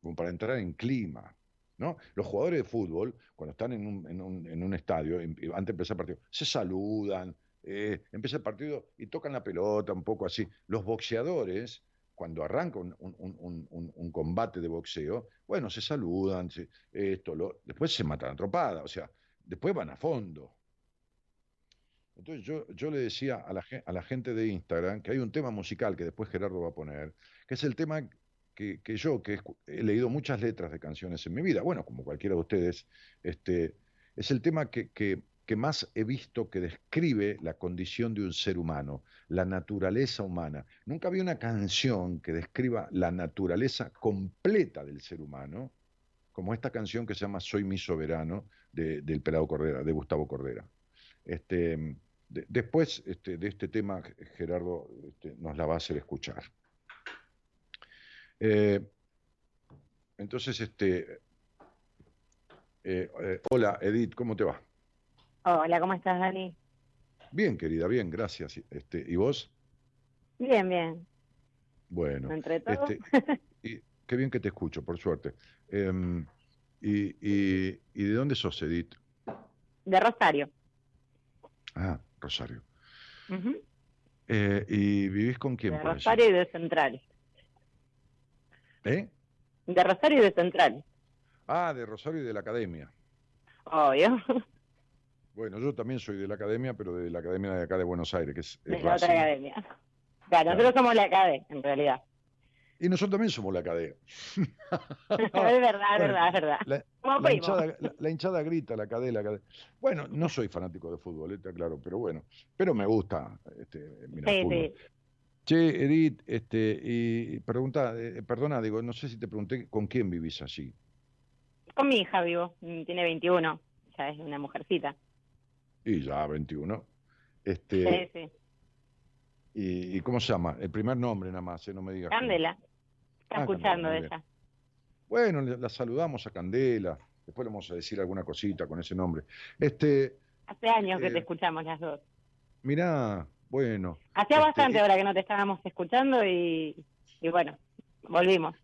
como para entrar en clima. ¿no? Los jugadores de fútbol, cuando están en un, estadio, en- antes de empezar el partido, se saludan, eh, empieza el partido y tocan la pelota un poco así. Los boxeadores, cuando arranca un, combate de boxeo, bueno, se saludan, esto, después se matan a tropada, o sea, después van a fondo. Entonces yo, yo le decía a la, a la, gente de Instagram que hay un tema musical que después Gerardo va a poner, que es el tema que, yo, que he leído muchas letras de canciones en mi vida, bueno, como cualquiera de ustedes, este, es el tema que, que, más he visto que describe la condición de un ser humano, la naturaleza humana. Nunca había una canción que describa la naturaleza completa del ser humano, como esta canción que se llama Soy mi soberano, de, del Pelado Cordera, de Gustavo Cordera. Este, después este, de este tema, Gerardo este, nos la va a hacer escuchar. Eh, entonces, este, eh, eh, hola Edith, ¿cómo te va? Hola, ¿cómo estás, Dani? Bien, querida, bien, gracias. Este, ¿Y vos? Bien, bien. Bueno. ¿Entre todo? Este, y, qué bien que te escucho, por suerte. Em, y, y, de dónde sos, Edith? De Rosario. Ah, Rosario. ¿Y vivís con quién? De Rosario y de Central. ¿Eh? De Rosario y de Central. Ah, de Rosario y de la Academia. Obvio. Bueno, yo también soy de la Academia, pero de la Academia de acá de Buenos Aires, que es... de la otra Academia. Claro, nosotros somos la Academia, en realidad. Y nosotros también somos la Academia. es verdad, es verdad, es verdad. La, hinchada, grita, la cadena. La Bueno, no soy fanático de fútbol, está claro, pero bueno. Pero me gusta este, mirar sí, fútbol. Sí. Che, Edith, este, y pregunta, eh, perdona, digo, no sé si te pregunté con quién vivís allí. Con mi hija vivo, tiene 21, ya es una mujercita. Y ya, 21. Este, sí, sí. Y, cómo se llama? El primer nombre nada más, eh, no me digas. Candela. Está ah, escuchando de ella. Bueno, la saludamos a Candela. Después le vamos a decir alguna cosita con ese nombre. Este. Hace años que te eh, escuchamos las dos. Mirá, bueno. Hacía este, bastante ahora que no te estábamos escuchando y, bueno, volvimos.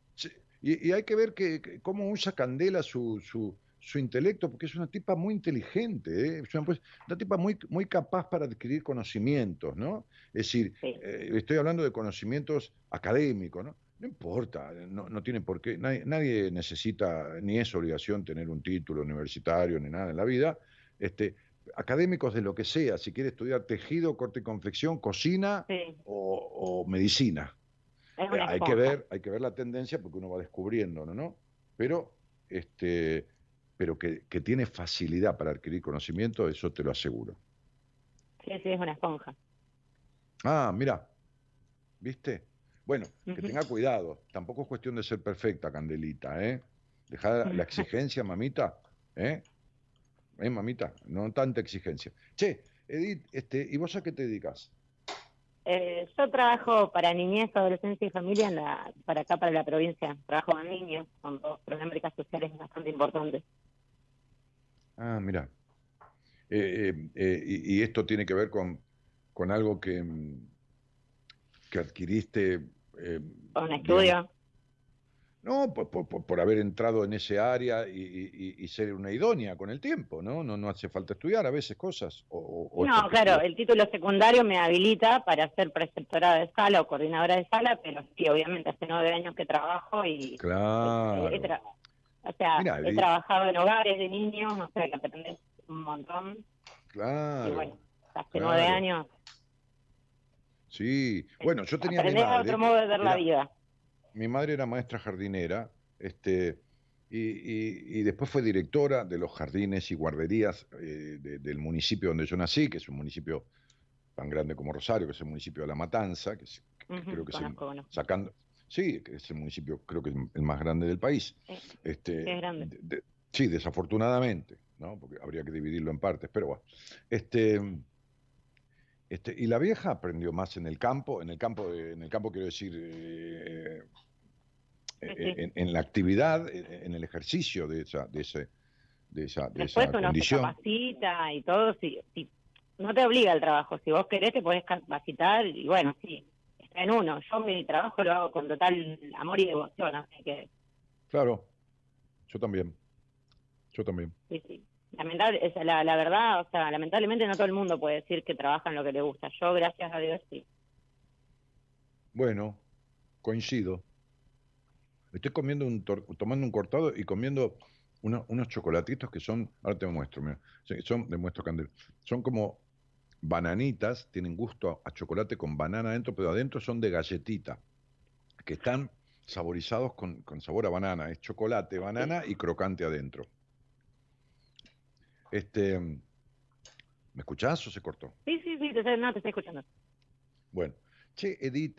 y, hay que ver que, cómo usa Candela su, su, su, intelecto, porque es una tipa muy inteligente, ¿eh? es una, pues, tipa muy, muy capaz para adquirir conocimientos, ¿no? Es decir, eh, estoy hablando de conocimientos académicos, ¿no? No importa, no, no tiene por qué, nadie, nadie, necesita, ni es obligación tener un título universitario ni nada en la vida, este, académicos de lo que sea, si quiere estudiar tejido, corte y confección, cocina o, medicina. Eh, hay que ver, hay que ver la tendencia porque uno va descubriendo, ¿no? Pero este, pero que, tiene facilidad para adquirir conocimiento, eso te lo aseguro. Sí, sí, es una esponja. Ah, mira, ¿viste? Bueno, que tenga cuidado. Tampoco es cuestión de ser perfecta, Candelita, ¿eh? Dejar la exigencia, mamita, ¿eh? ¿eh, mamita? No tanta exigencia. Che, Edith, este, ¿y vos a qué te dedicas? Eh, yo trabajo para niñez, adolescencia y familia en la, para acá, para la provincia. Trabajo con niños, con dos problemáticas sociales bastante importantes. Ah, mira. Eh, eh, y, esto tiene que ver con, con algo que, que adquiriste. ¿Con estudio? No, por, por, haber entrado en ese área y, ser una idónea con el tiempo, ¿no? No, no hace falta estudiar a veces cosas. O, no, claro, el título secundario me habilita para ser preceptora de sala o coordinadora de sala, pero sí, obviamente hace nueve años que trabajo y... Claro. O sea, he trabajado en hogares de niños, no sé, que aprendes un montón. Claro. Y bueno, hace nueve años... Sí, bueno, yo tenía... Aprendés a otro modo de ver la vida. mi madre era maestra jardinera, este, y, después fue directora de los jardines y guarderías eh, del municipio donde yo nací, que es un municipio tan grande como Rosario, que es el municipio de La Matanza, que, creo que es el, sacando, sí, es el municipio creo que es el más grande del país. este, es grande. sí, desafortunadamente, ¿no? Porque habría que dividirlo en partes, pero bueno. Este, este, y la vieja aprendió más en el campo, en el campo, en el campo quiero decir, eh, eh, en, la actividad, en el ejercicio de esa, de ese, de esa, de Después uno condición. se capacita y todo, si, si, no te obliga el trabajo, si vos querés te podés capacitar y bueno, sí, en uno. Yo mi trabajo lo hago con total amor y devoción, así que... Claro, yo también, yo también. Sí, sí. lamentable, es la, la verdad, o sea, lamentablemente no todo el mundo puede decir que trabaja en lo que le gusta. Yo, gracias a Dios, sí. Bueno, coincido. Estoy comiendo un tomando un cortado y comiendo uno- unos chocolatitos que son, ahora te muestro, mira, son, te muestro Candel, son como bananitas, tienen gusto a, a chocolate con banana adentro, pero adentro son de galletita, que están saborizados con, con sabor a banana, es chocolate, banana y crocante adentro. Este, ¿me escuchás o se cortó? Sí, sí, sí, te, no, te estoy escuchando. Bueno, che, Edith,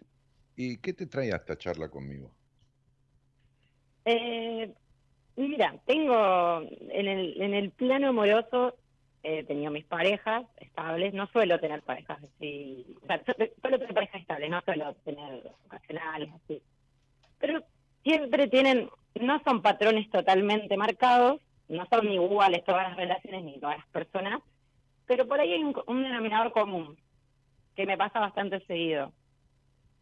¿y qué te trae a esta charla conmigo? Eh, mira, tengo en el, en el plano amoroso, he tenido mis parejas estables, no suelo tener parejas así, o sea, su- suelo tener parejas estables, no suelo tener ocasionales así. Pero siempre tienen, no son patrones totalmente marcados, no son iguales todas las relaciones ni todas las personas, pero por ahí hay un, un denominador común que me pasa bastante seguido,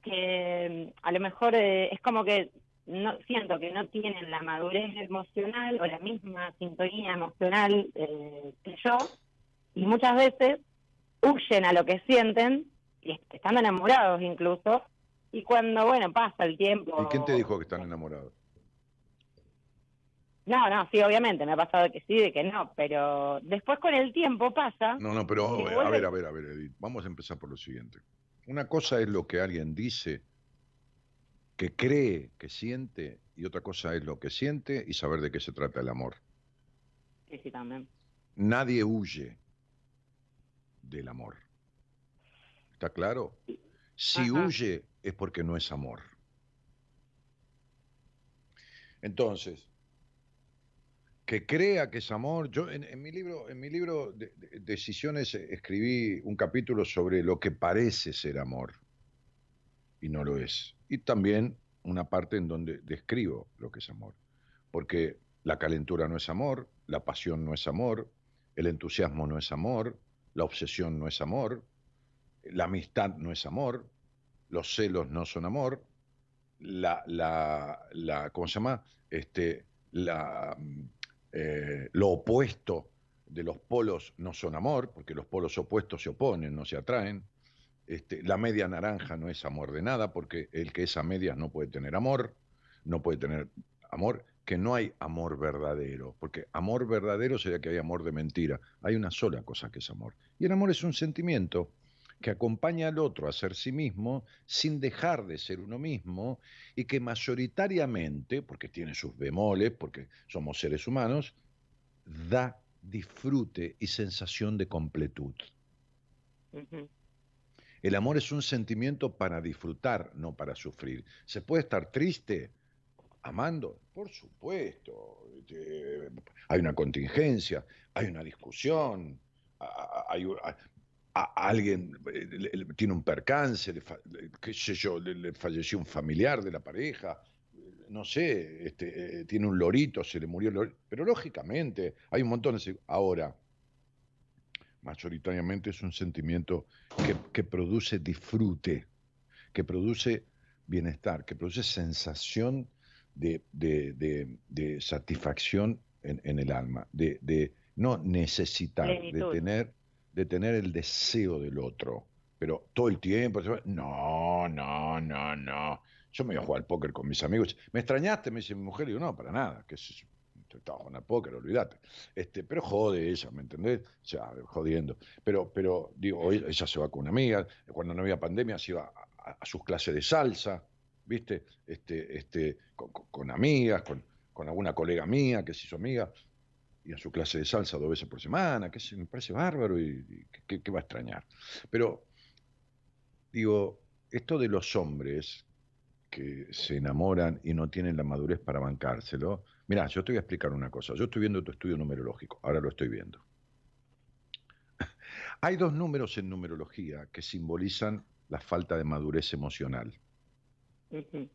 que mm, a lo mejor eh, es como que no siento que no tienen la madurez emocional o la misma sintonía emocional eh, que yo y muchas veces huyen a lo que sienten y est- están enamorados incluso y cuando bueno pasa el tiempo ¿Y quién te dijo que están enamorados? no no sí obviamente me ha pasado que sí de que no pero después con el tiempo pasa No, no, pero que a ver, a ver, a ver, Edith, vamos a empezar por lo siguiente. Una cosa es lo que alguien dice, que cree, que siente, y otra cosa es lo que siente y saber de qué se trata el amor. sí sí también Nadie huye del amor. ¿Está claro? Si Ajá. huye es porque no es amor. Entonces, que crea que es amor. Yo en, en mi libro, en mi libro de, de- Decisiones escribí un capítulo sobre lo que parece ser amor y no lo es. Y también una parte en donde describo lo que es amor. Porque la calentura no es amor, la pasión no es amor, el entusiasmo no es amor, la obsesión no es amor, la amistad no es amor, los celos no son amor, la, la, la ¿cómo se llama? Este, la, eh, lo opuesto de los polos no son amor, porque los polos opuestos se oponen, no se atraen. Este, la media naranja no es amor de nada, porque el que es a medias no puede tener amor, no puede tener amor, que no hay amor verdadero, porque amor verdadero sería que hay amor de mentira. Hay una sola cosa que es amor. Y el amor es un sentimiento que acompaña al otro a ser sí mismo sin dejar de ser uno mismo y que mayoritariamente, porque tiene sus bemoles, porque somos seres humanos, da disfrute y sensación de completud. Ujú. El amor es un sentimiento para disfrutar, no para sufrir. ¿Se puede estar triste amando? Por supuesto. Este, Hay una contingencia, hay una discusión, alguien tiene un percance, le qué sé yo, le, le falleció un familiar de la pareja, eh, no sé, este, eh, tiene un lorito, se le murió el lorito. Pero lógicamente hay un montón de... Ahora, mayoritariamente es un sentimiento que, que produce disfrute, que produce bienestar, que produce sensación de, de- de- de satisfacción en, en el alma, de, no necesitar, de tener, de tener el deseo del otro, pero todo el tiempo, no, no, no, no. Yo me iba a jugar al póker con mis amigos. ¿Me extrañaste? Me dice mi mujer. Y digo, no, para nada. Que es estaba jugando al póker, olvídate. Este, pero jode ella, ¿me entendés? O sea, jodiendo. Pero, pero digo, ella se va con una amiga, cuando no había pandemia se iba a, sus clases de salsa, ¿viste? Este, este, con, con- amigas, con, con alguna colega mía que se hizo amiga, y a su clase de salsa dos veces por semana, que me parece bárbaro y, y va a extrañar. Pero, digo, esto de los hombres que se enamoran y no tienen la madurez para bancárselo. Mirá, yo te voy a explicar una cosa. Yo estoy viendo tu estudio numerológico, ahora lo estoy viendo. Hay dos números en numerología que simbolizan la falta de madurez emocional. Ujú.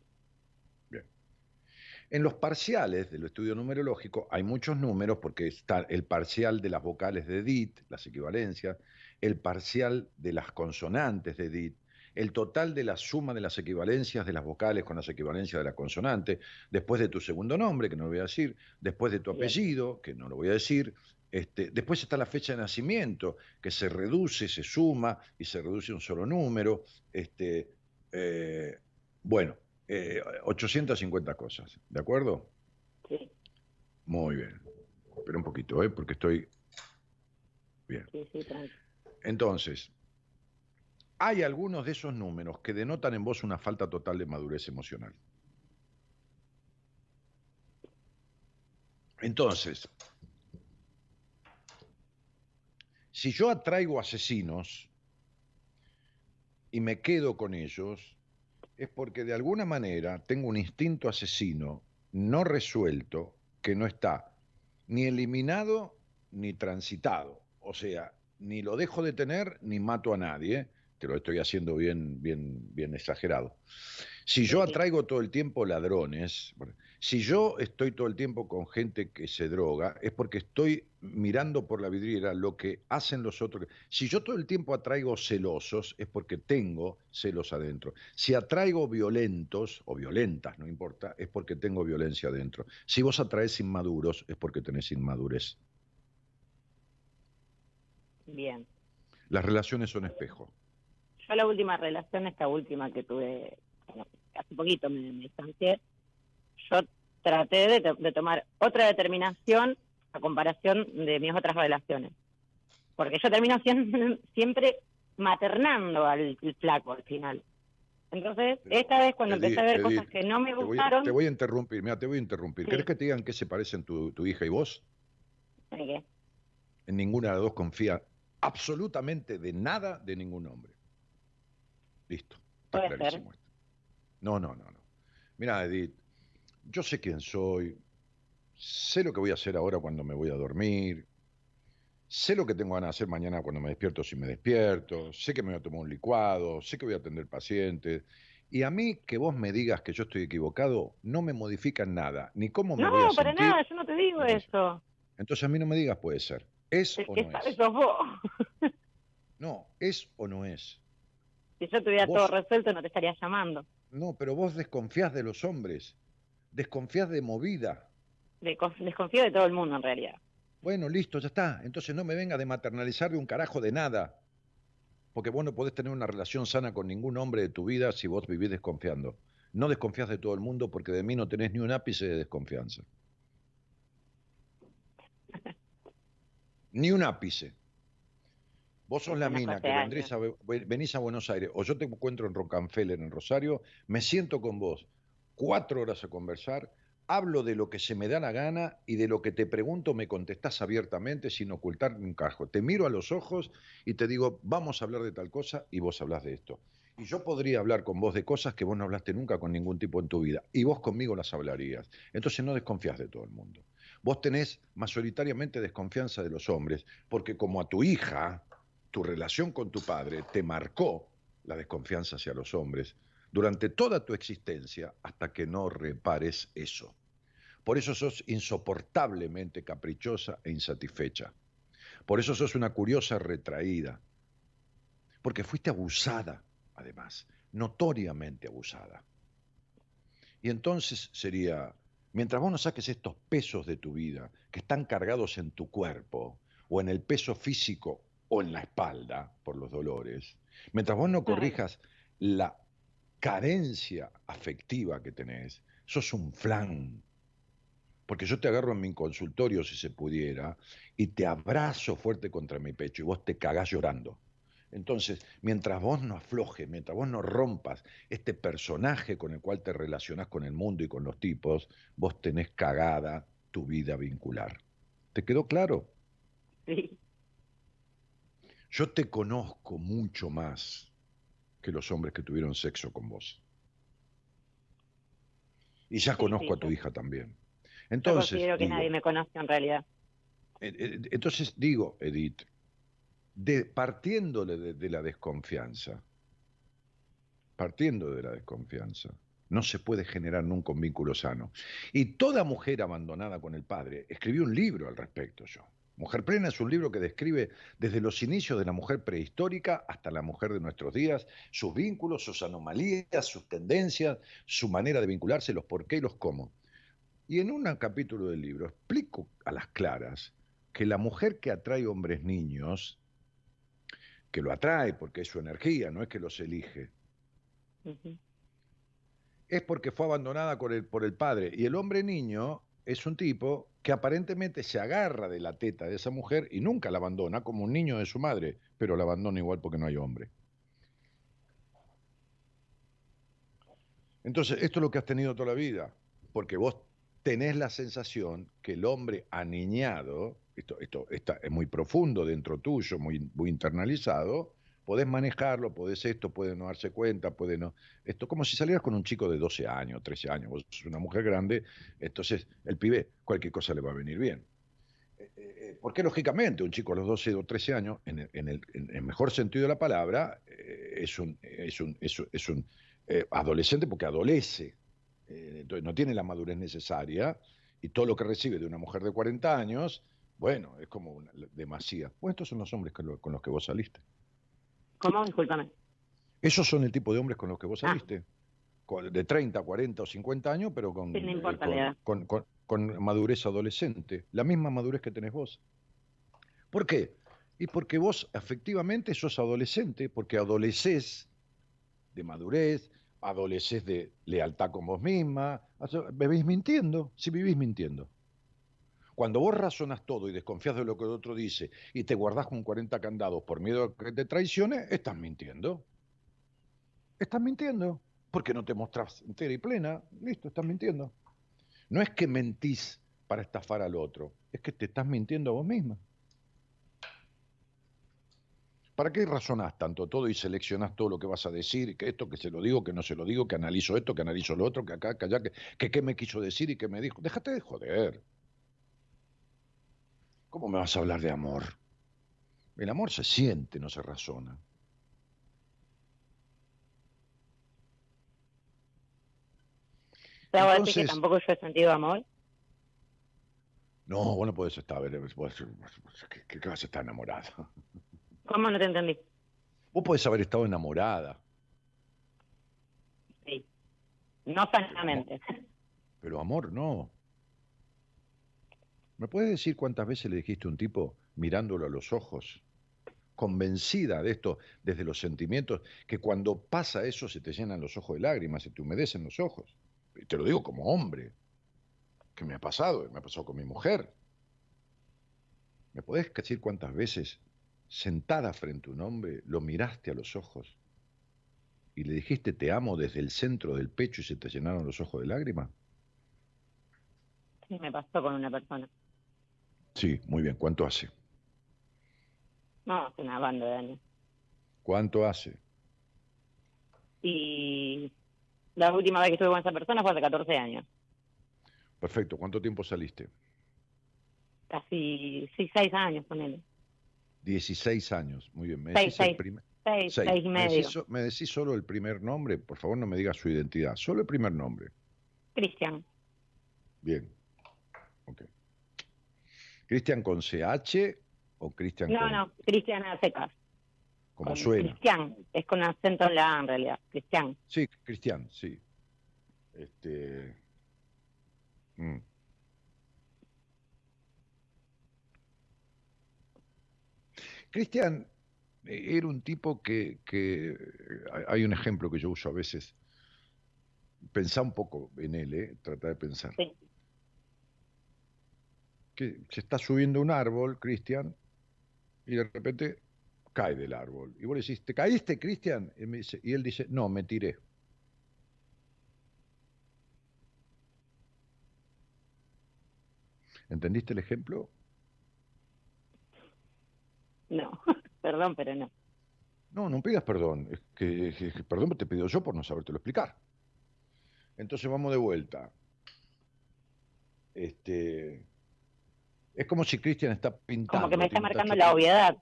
En los parciales del estudio numerológico hay muchos números porque está el parcial de las vocales de DIT, las equivalencias, el parcial de las consonantes de DIT, el total de la suma de las equivalencias de las vocales con las equivalencias de la consonante, después de tu segundo nombre, que no lo voy a decir, después de tu apellido, que no lo voy a decir, Este, después está la fecha de nacimiento, que se reduce, se suma y se reduce un solo número. Este, eh, bueno, 850 cosas, ¿de acuerdo? Sí. Muy bien. Espera un poquito, ¿eh? porque estoy... Bien. Sí, sí, tranquilo. Entonces, hay algunos de esos números que denotan en vos una falta total de madurez emocional. Entonces, si yo atraigo asesinos y me quedo con ellos, es porque de alguna manera tengo un instinto asesino no resuelto que no está ni eliminado ni transitado. O sea, ni lo dejo de tener ni mato a nadie que lo estoy haciendo bien, bien, bien exagerado. Si yo atraigo todo el tiempo ladrones, si yo estoy todo el tiempo con gente que se droga, es porque estoy mirando por la vidriera lo que hacen los otros. Si yo todo el tiempo atraigo celosos, es porque tengo celos adentro. Si atraigo violentos o violentas, no importa, es porque tengo violencia adentro. Si vos atraes inmaduros, es porque tenés inmadurez. Bien. Las relaciones son espejo. Yo la última relación, esta última que tuve, hace poquito me, distancié, yo traté de, tomar otra determinación a comparación de mis otras relaciones. Porque yo termino siempre maternando al, flaco al final. Entonces, esta vez cuando empecé a ver cosas que no me gustaron... Te voy, a interrumpir, mira, te voy a interrumpir. ¿Querés que te digan qué se parecen tu, tu hija y vos? ¿En qué? En ninguna de las dos confía absolutamente de nada de ningún hombre. Listo. Está clarísimo No, no, no, no. Mira, Edith, yo sé quién soy, sé lo que voy a hacer ahora cuando me voy a dormir, sé lo que tengo ganas de hacer mañana cuando me despierto si me despierto, sé que me voy a tomar un licuado, sé que voy a atender pacientes. Y a mí que vos me digas que yo estoy equivocado no me modifica nada, ni cómo me voy a No, para nada, yo no te digo eso. Entonces a mí no me digas puede ser. ¿Es o no es? No, ¿es o no es? Si yo tuviera todo resuelto, no te estaría llamando. No, pero vos desconfías de los hombres, desconfías de movida. desconfío de todo el mundo, en realidad. Bueno, listo, ya está. Entonces no me venga de maternalizar de un carajo de nada. Porque vos no podés tener una relación sana con ningún hombre de tu vida si vos vivís desconfiando. No desconfías de todo el mundo porque de mí no tenés ni un ápice de desconfianza. ni un ápice. Vos sos la mina que vendrés a, venís a Buenos Aires, o yo te encuentro en Rockefeller, en Rosario, me siento con vos cuatro horas a conversar, hablo de lo que se me da la gana y de lo que te pregunto me contestás abiertamente sin ocultar un cajo. Te miro a los ojos y te digo, vamos a hablar de tal cosa y vos hablas de esto. Y yo podría hablar con vos de cosas que vos no hablaste nunca con ningún tipo en tu vida y vos conmigo las hablarías. Entonces no desconfías de todo el mundo. Vos tenés mayoritariamente desconfianza de los hombres porque como a tu hija tu relación con tu padre te marcó la desconfianza hacia los hombres durante toda tu existencia hasta que no repares eso. Por eso sos insoportablemente caprichosa e insatisfecha. Por eso sos una curiosa retraída. Porque fuiste abusada, además, notoriamente abusada. Y entonces sería, mientras vos no saques estos pesos de tu vida que están cargados en tu cuerpo, o en el peso físico o en la espalda por los dolores, mientras vos no corrijas la carencia afectiva que tenés, sos un flan. Porque yo te agarro en mi consultorio, si se pudiera, y te abrazo fuerte contra mi pecho y vos te cagás llorando. Entonces, mientras vos no aflojes, mientras vos no rompas este personaje con el cual te relacionás con el mundo y con los tipos, vos tenés cagada tu vida vincular. ¿Te quedó claro? Sí. Yo te conozco mucho más que los hombres que tuvieron sexo con vos. Y ya conozco a tu hija también. Entonces, Yo considero que nadie me conoce en realidad. Eh, eh, entonces digo, Edith, de, partiéndole de la desconfianza, partiendo de la desconfianza, no se puede generar nunca un vínculo sano. Y toda mujer abandonada con el padre, escribió un libro al respecto yo. Mujer Plena es un libro que describe desde los inicios de la mujer prehistórica hasta la mujer de nuestros días, sus vínculos, sus anomalías, sus tendencias, su manera de vincularse, los por qué y los cómo. Y en un capítulo del libro explico a las claras que la mujer que atrae hombres niños, que lo atrae porque es su energía, no es que los elige, es porque fue abandonada por el, por el padre. Y el hombre niño es un tipo que aparentemente se agarra de la teta de esa mujer y nunca la abandona, como un niño de su madre, pero la abandona igual porque no hay hombre. Entonces, esto es lo que has tenido toda la vida, porque vos tenés la sensación que el hombre aniñado, esto, esto está, es muy profundo dentro tuyo, muy, muy internalizado, podés manejarlo, podés esto, puede no darse cuenta, puede no. Esto como si salieras con un chico de 12 años, 13 años, vos sos una mujer grande, entonces el pibe, cualquier cosa le va a venir bien. Eh, eh, eh, porque lógicamente un chico a los 12 o 13 años, en el, mejor sentido de la palabra, es un, es un, es un, adolescente porque adolece, entonces no tiene la madurez necesaria y todo lo que recibe de una mujer de 40 años, bueno, es como una, demasiado. Bueno, estos son los hombres con los que vos saliste. ¿Cómo? Discúlpame. Esos son el tipo de hombres con los que vos ah. saliste. De 30, 40 o 50 años, pero eh, con, con, madurez adolescente. La misma madurez que tenés vos. ¿Por qué? Y porque vos efectivamente sos adolescente, porque adoleces de madurez, adoleces de lealtad con vos misma. Vivís mintiendo, si vivís mintiendo. Cuando vos razonas todo y desconfías de lo que el otro dice y te guardás con 40 candados por miedo a que estás mintiendo. Estás mintiendo. Porque no te mostrás entera y plena. Listo, estás mintiendo. No es que mentís para estafar al otro, es que te estás mintiendo a vos misma. ¿Para qué razonás tanto todo y seleccionás todo lo que vas a decir? Que esto, que se lo digo, que no se lo digo, que analizo esto, que analizo lo otro, que acá, que allá, que, que qué me quiso decir y qué me dijo. Déjate de joder. ¿Cómo me vas a hablar de amor? El amor se siente, no se razona. ¿Te decir que tampoco yo he sentido amor? No, vos no podés estar, ¿qué, qué vas a estar enamorada? ¿Cómo no te entendí? Vos podés haber estado enamorada. Sí, no sanamente. Pero amor no. ¿Me puedes decir cuántas veces le dijiste a un tipo mirándolo a los ojos, convencida de esto desde los sentimientos, que cuando pasa eso se te llenan los ojos de lágrimas, se te humedecen los ojos? Y te lo digo como hombre, que me ha pasado, me ha pasado con mi mujer. ¿Me podés decir cuántas veces, sentada frente a un hombre, lo miraste a los ojos y le dijiste te amo desde el centro del pecho y se te llenaron los ojos de lágrimas? Sí, me pasó con una persona. Sí, muy bien. ¿Cuánto hace? No, hace una banda de años. ¿Cuánto hace? Y la última vez que estuve con esa persona fue hace 14 años. Perfecto. ¿Cuánto tiempo saliste? Casi sí, seis años con él. 16 años. Muy bien. ¿Me seis, seis, seis, seis, y medio. ¿Me decís, solo el primer nombre? Por favor, no me digas su identidad. Solo el primer nombre. Cristian. Bien. ¿Cristian con CH o Cristian no, con.? No, no, Cristian a secas. Como suena. Cristian, es con acento en la A en realidad, Cristian. Sí, Cristian, sí. Este. Mm. Cristian eh, era un tipo que, que, hay un ejemplo que yo uso a veces. Pensá un poco en él, ¿eh? Trata de pensar. Sí que se está subiendo un árbol, Cristian, y de repente cae del árbol. Y vos le decís, ¿te caíste, Cristian? Y, y él dice, no, me tiré. ¿Entendiste el ejemplo? No, perdón, pero no. No, no pidas perdón. Es que, es que, perdón te pido yo por no sabértelo explicar. Entonces vamos de vuelta. Este, es como si Cristian está pintando. Como que me está marcando la obviedad.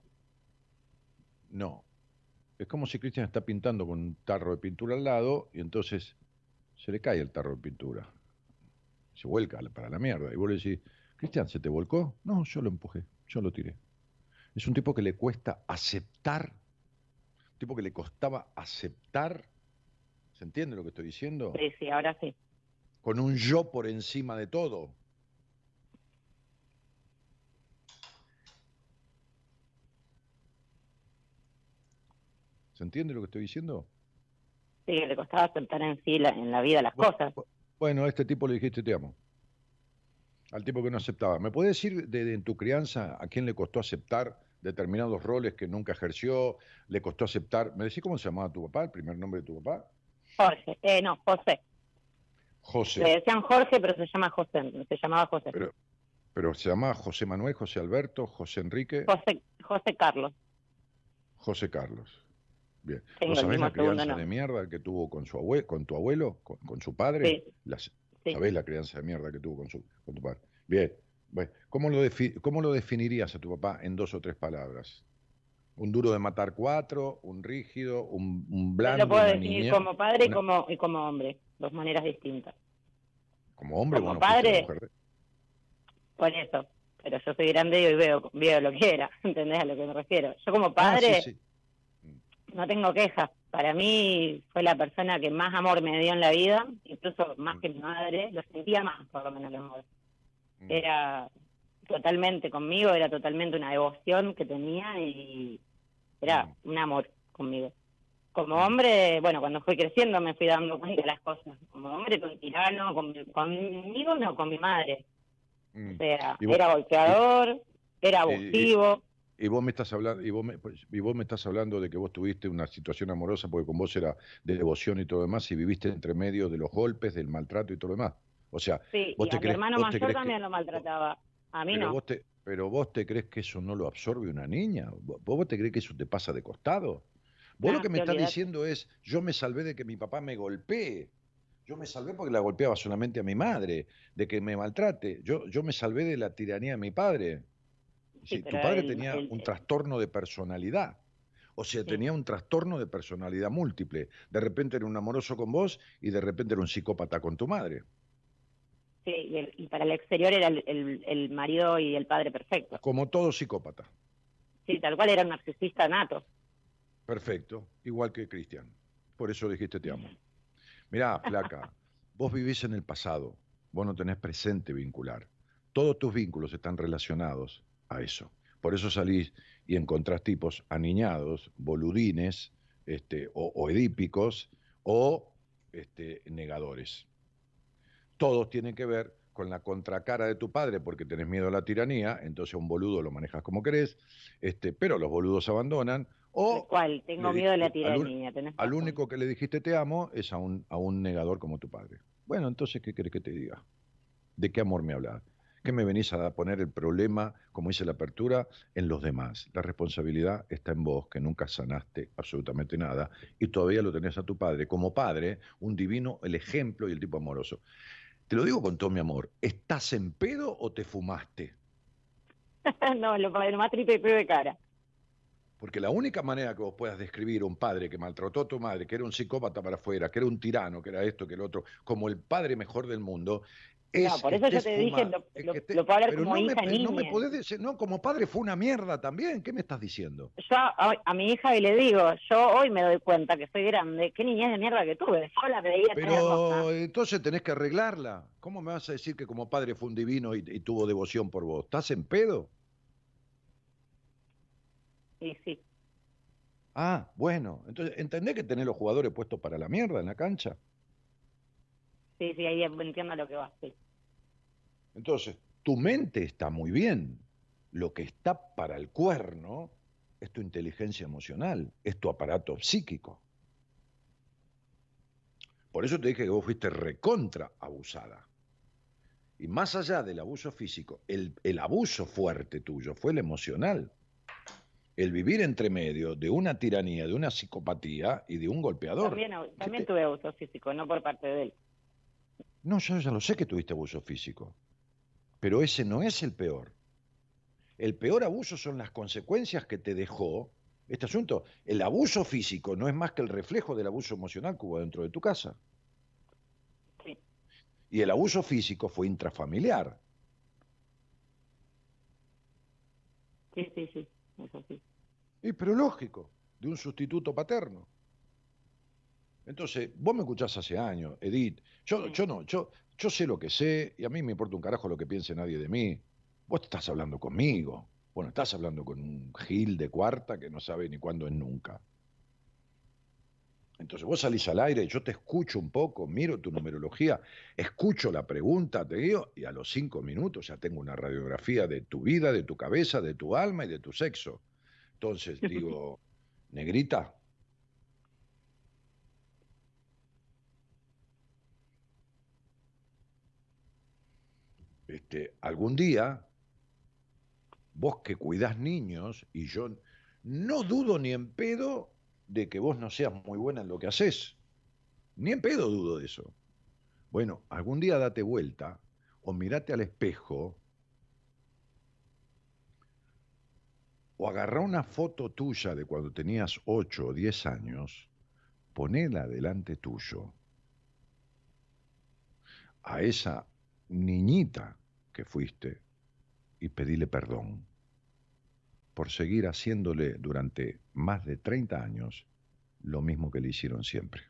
No. Es como si Cristian está pintando con un tarro de pintura al lado y entonces se le cae el tarro de pintura. Se vuelca para la mierda. Y vos le decís, Cristian, ¿se te volcó? No, yo lo empujé, yo lo tiré. Es un tipo que le cuesta aceptar, un tipo que le costaba aceptar. ¿Se entiende lo que estoy diciendo? Sí, sí, ahora sí. Con un yo por encima de todo. ¿Se entiende lo que estoy diciendo? Sí, que le costaba aceptar en sí en la vida las cosas. Bueno, a este tipo le dijiste te amo. Al tipo que no aceptaba. ¿Me puedes decir de, en tu crianza a quién le costó aceptar determinados roles que nunca ejerció? ¿Le costó aceptar? ¿Me decís cómo se llamaba tu papá, el primer nombre de tu papá? Jorge, eh, no, José. José. Le decían Jorge, pero se llama José, se llamaba José. Pero, pero se llamaba José Manuel, José Alberto, José Enrique. José, José Carlos. José Carlos. Bien. ¿Vos sabés la crianza de mierda que tuvo con su abuelo, con tu abuelo, con, su padre? Sí. ¿Sabés la crianza de mierda que tuvo con, su, con tu padre? Bien. Bueno, ¿cómo, lo ¿Cómo lo definirías a tu papá en dos o tres palabras? Un duro de matar cuatro, un rígido, un, un blando. Lo puedo definir como padre y, como, y como hombre, dos maneras distintas. Como hombre, como padre. Por eso, pero yo soy grande y hoy veo, veo lo que era, ¿entendés a lo que me refiero? Yo como ah, padre no tengo quejas. Para mí fue la persona que más amor me dio en la vida, incluso más que mi madre, lo sentía más por lo menos el amor. Mm. Era totalmente conmigo, era totalmente una devoción que tenía y era mm. un amor conmigo. Como mm. hombre, bueno, cuando fui creciendo me fui dando cuenta de las cosas. Como hombre, con tirano, conmigo no, con mi madre. O sea, era golpeador, era abusivo. Y vos me estás hablando, y vos me, pues, y vos me estás hablando de que vos tuviste una situación amorosa porque con vos era de devoción y todo lo demás, y viviste entre medio de los golpes, del maltrato y todo lo demás. O sea, sí, vos y a mi hermano mayor también lo maltrataba. A mí pero no. Vos te, pero vos te crees que eso no lo absorbe una niña. ¿Vos, vos te crees que eso te pasa de costado? Vos lo que me estás diciendo es, yo me salvé de que mi papá me golpee. Yo me salvé porque la golpeaba solamente a mi madre, de que me maltrate. Yo, yo me salvé de la tiranía de mi padre. Sí, tu padre tenía un trastorno de personalidad. O sea, tenía un trastorno de personalidad múltiple. De repente era un amoroso con vos y de repente era un psicópata con tu madre. Sí, y, para el exterior era el, marido y el padre perfecto. Como todo psicópata. Sí, tal cual era un narcisista nato. Perfecto, igual que Cristian. Por eso dijiste te amo. Mirá, flaca, vos vivís en el pasado, vos no tenés presente vincular. Todos tus vínculos están relacionados a eso. Por eso salís y encontrás tipos aniñados, boludines, este, o, edípicos, o este, negadores. Todos tienen que ver con la contracara de tu padre porque tenés miedo a la tiranía, entonces un boludo lo manejas como querés, este, pero los boludos abandonan. O ¿Cuál? Tengo miedo a la tiranía. Al, único que le dijiste te amo es a un, a un negador como tu padre. Bueno, entonces, ¿qué querés que te diga? ¿De qué amor me hablas? ¿Qué me venís a poner el problema, como dice la apertura, en los demás? La responsabilidad está en vos, que nunca sanaste absolutamente nada y todavía lo tenés a tu padre. Como padre, un divino, el ejemplo y el tipo amoroso. Te lo digo con todo mi amor, ¿estás en pedo o te fumaste? no, lo, lo más triste pedo de cara. Porque la única manera que vos puedas describir a un padre que maltrató a tu madre, que era un psicópata para afuera, que era un tirano, que era esto, que el otro, como el padre mejor del mundo, no, por eso yo te dije, lo, puedo hablar como hija niña. No me podés decir, no, como padre fue una mierda también. ¿Qué me estás diciendo? Yo a, mi hija y le digo, yo hoy me doy cuenta que soy grande, qué niñez de mierda que tuve. Yo la veía Pero entonces tenés que arreglarla. ¿Cómo me vas a decir que como padre fue un divino y, y tuvo devoción por vos? ¿Estás en pedo? Sí, sí. Ah, bueno. Entonces, ¿entendés que tenés los jugadores puestos para la mierda en la cancha? Sí, sí, ahí entiendo lo que va, sí. Entonces, tu mente está muy bien. Lo que está para el cuerno es tu inteligencia emocional, es tu aparato psíquico. Por eso te dije que vos fuiste recontra abusada. Y más allá del abuso físico, el, el, abuso fuerte tuyo fue el emocional. El vivir entre medio de una tiranía, de una psicopatía y de un golpeador. También, también tuve abuso físico, no por parte de él. No, yo ya lo sé que tuviste abuso físico, pero ese no es el peor. El peor abuso son las consecuencias que te dejó este asunto. El abuso físico no es más que el reflejo del abuso emocional que hubo dentro de tu casa. Sí. Y el abuso físico fue intrafamiliar. Sí, sí, sí, eso sí. Y pero lógico, de un sustituto paterno. Entonces, vos me escuchás hace años, Edith. Yo, yo no, yo, yo sé lo que sé y a mí me importa un carajo lo que piense nadie de mí. Vos estás hablando conmigo. Bueno, estás hablando con un gil de cuarta que no sabe ni cuándo es nunca. Entonces vos salís al aire, yo te escucho un poco, miro tu numerología, escucho la pregunta, te digo, y a los cinco minutos ya tengo una radiografía de tu vida, de tu cabeza, de tu alma y de tu sexo. Entonces digo, negrita, este, algún día, vos que cuidás niños, y yo no dudo ni en pedo de que vos no seas muy buena en lo que haces. Ni en pedo dudo de eso. Bueno, algún día date vuelta o mirate al espejo o agarrá una foto tuya de cuando tenías 8 o 10 años, ponela delante tuyo a esa niñita fuiste y pedile perdón por seguir haciéndole durante más de 30 años lo mismo que le hicieron siempre.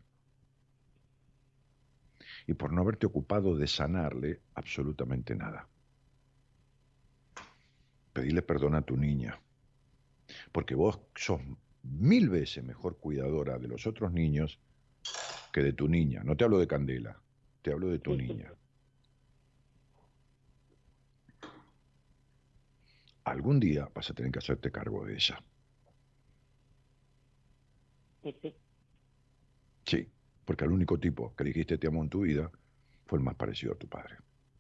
Y por no haberte ocupado de sanarle absolutamente nada. Pedile perdón a tu niña, porque vos sos mil veces mejor cuidadora de los otros niños que de tu niña. No te hablo de Candela, te hablo de tu niña. Algún día vas a tener que hacerte cargo de ella. Sí, sí. porque el único tipo que dijiste te amo en tu vida fue el más parecido a tu padre,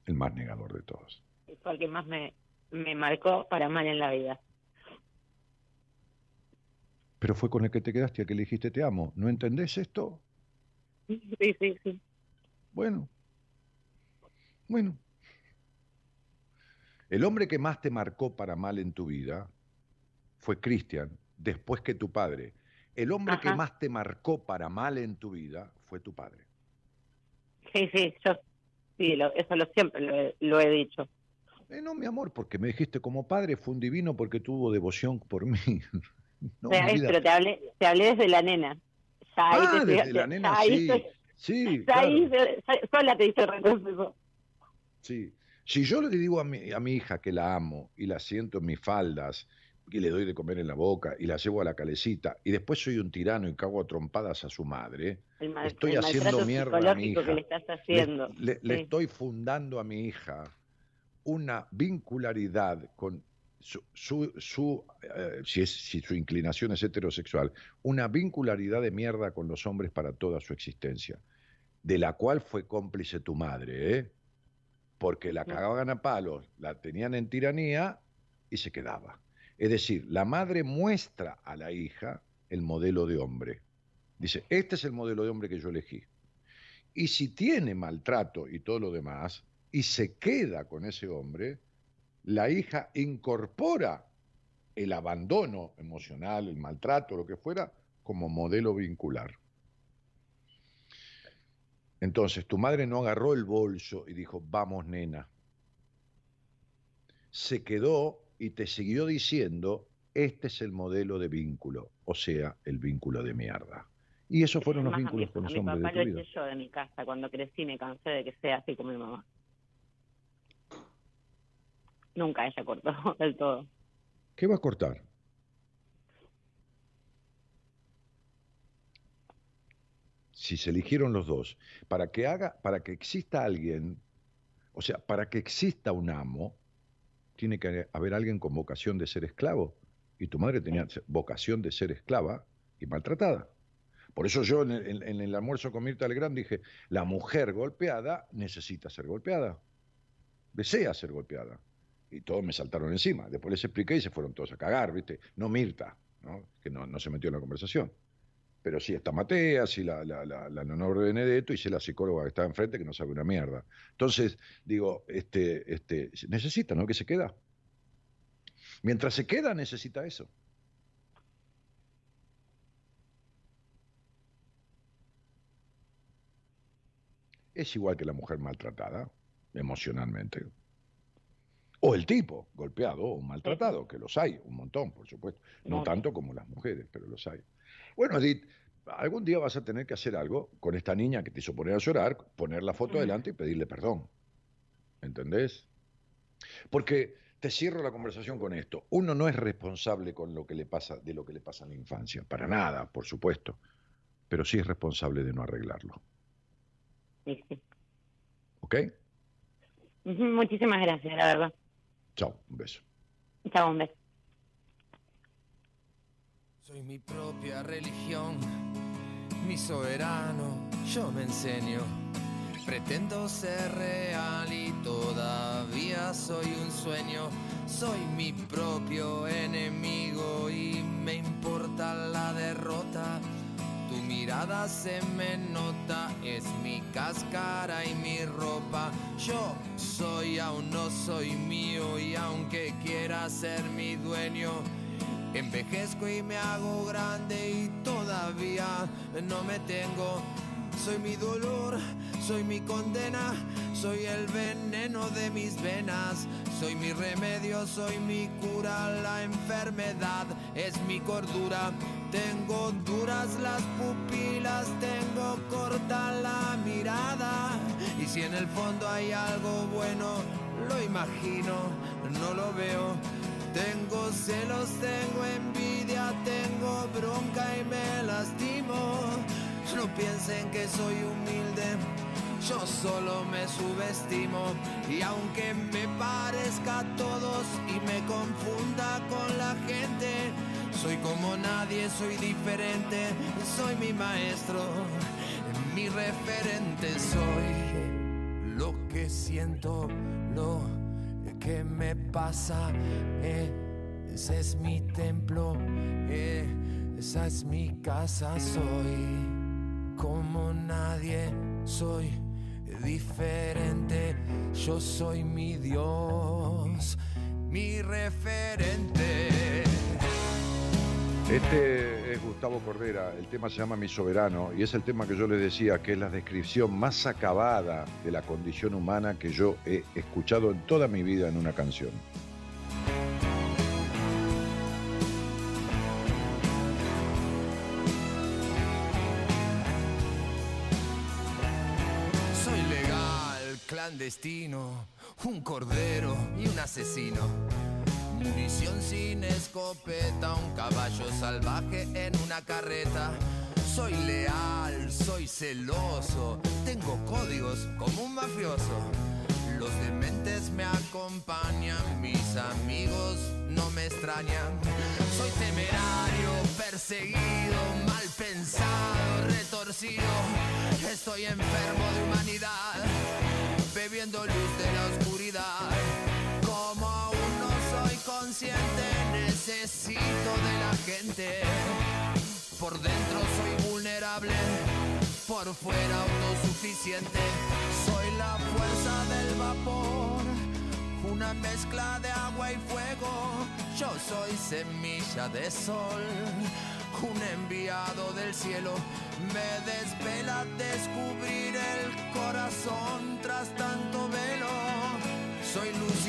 el más negador de todos. Fue el que más me, me marcó para mal en la vida. Pero fue con el que te quedaste, al que le dijiste te amo. ¿No entendés esto? Sí, sí, sí. Bueno. Bueno, el hombre que más te marcó para mal en tu vida fue Cristian, después que tu padre. El hombre que más te marcó para mal en tu vida fue tu padre. Sí, sí, yo sí, eso lo siempre lo he, dicho. Eh, no, mi amor, porque me dijiste como padre fue un divino porque tuvo devoción por mí. pero te hablé, te hablé desde la nena. ah, desde la nena, sí. sí, ahí sola te hice Sí, si yo le digo a mi, a mi hija que la amo y la siento en mis faldas, y le doy de comer en la boca y la llevo a la calecita y después soy un tirano y cago a trompadas a su madre, estoy haciendo mierda a mi hija. le, estoy fundando a mi hija una vincularidad con su, su, eh, si, es, si su inclinación es heterosexual, una vincularidad de mierda con los hombres para toda su existencia, de la cual fue cómplice tu madre, ¿eh? Porque la cagaban a palos, la tenían en tiranía y se quedaba. Es decir, la madre muestra a la hija el modelo de hombre. Dice, este es el modelo de hombre que yo elegí. Y si tiene maltrato y todo lo demás, y se queda con ese hombre, la hija incorpora el abandono emocional, el maltrato, lo que fuera, como modelo vincular. Entonces, tu madre no agarró el bolso y dijo, vamos, nena. Se quedó y te siguió diciendo, este es el modelo de vínculo, o sea, el vínculo de mierda. Y esos fueron los vínculos con los hombres mi papá de tu lo yo de mi casa. Cuando crecí me cansé de que sea así como mi mamá. Nunca ella cortó del todo. ¿Qué va a cortar? Si se eligieron los dos, para que haga, para que exista alguien, o sea, para que exista un amo, tiene que haber alguien con vocación de ser esclavo. Y tu madre tenía vocación de ser esclava y maltratada. Por eso yo en el, almuerzo con Mirta Legrand dije, la mujer golpeada necesita ser golpeada, desea ser golpeada. Y todos me saltaron encima. Después les expliqué y se fueron todos a cagar, ¿viste? No Mirta, ¿no? que no, no se metió en la conversación. Pero sí está Matea, sí la, la, la, la de Benedetto y sí la psicóloga que está enfrente que no sabe una mierda. Entonces, digo, este, este, necesita, ¿no? Que se queda. Mientras se queda, necesita eso. Es igual que la mujer maltratada emocionalmente. O el tipo golpeado o maltratado, que los hay, un montón, por supuesto. No tanto como las mujeres, pero los hay. Bueno, Edith, algún día vas a tener que hacer algo con esta niña que te hizo poner a llorar, poner la foto adelante y pedirle perdón. ¿Entendés? Porque te cierro la conversación con esto. Uno no es responsable con lo que le pasa, de lo que le pasa en la infancia, para nada, por supuesto. pero sí es responsable de no arreglarlo. Sí, sí. ¿Ok? Muchísimas gracias, la verdad. Chao, un beso. Chao, un beso. Soy mi propia religión, mi soberano, yo me enseño. Pretendo ser real y todavía soy un sueño. Soy mi propio enemigo y me importa la derrota. Tu mirada se me nota, es mi cáscara y mi ropa. Yo soy, aún no soy mío y aunque quiera ser mi dueño, envejezco y me hago grande y todavía no me tengo. Soy mi dolor, soy mi condena, soy el veneno de mis venas, soy mi remedio, soy mi cura, la enfermedad es mi cordura. Tengo duras las pupilas, tengo corta la mirada. Y si en el fondo hay algo bueno, lo imagino, no lo veo. Tengo celos, tengo envidia, tengo bronca y me lastimo. No piensen que soy humilde, yo solo me subestimo. Y aunque me parezca a todos y me confunda con la gente, soy como nadie, soy diferente, soy mi maestro, mi referente, soy lo que siento, lo que me pasa. eh, ese es mi templo, eh, esa es mi casa, soy como nadie, soy diferente, yo soy mi Dios, mi referente. Este Gustavo Cordera, el tema se llama Mi Soberano y es el tema que yo les decía que es la descripción más acabada de la condición humana que yo he escuchado en toda mi vida en una canción. Soy legal, clandestino, un cordero y un asesino. Munición sin escopeta, un caballo salvaje en una carreta. Soy leal, soy celoso, tengo códigos como un mafioso. Los dementes me acompañan, mis amigos no me extrañan. Soy temerario, perseguido, mal pensado, retorcido. Estoy enfermo de humanidad, bebiendo luz de la oscuridad. Necesito de la gente. Por dentro soy vulnerable, por fuera autosuficiente. Soy la fuerza del vapor, una mezcla de agua y fuego. Yo soy semilla de sol, un enviado del cielo. Me desvela descubrir el corazón tras tanto velo. Soy luz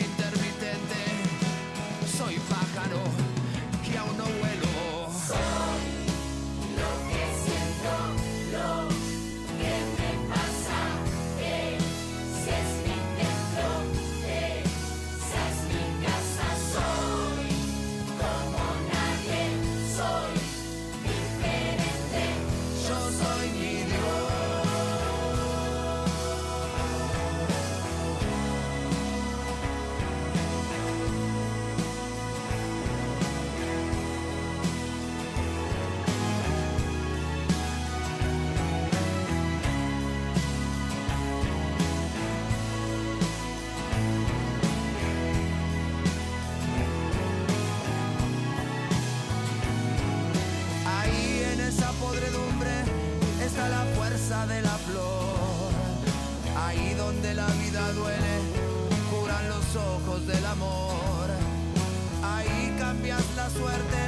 suerte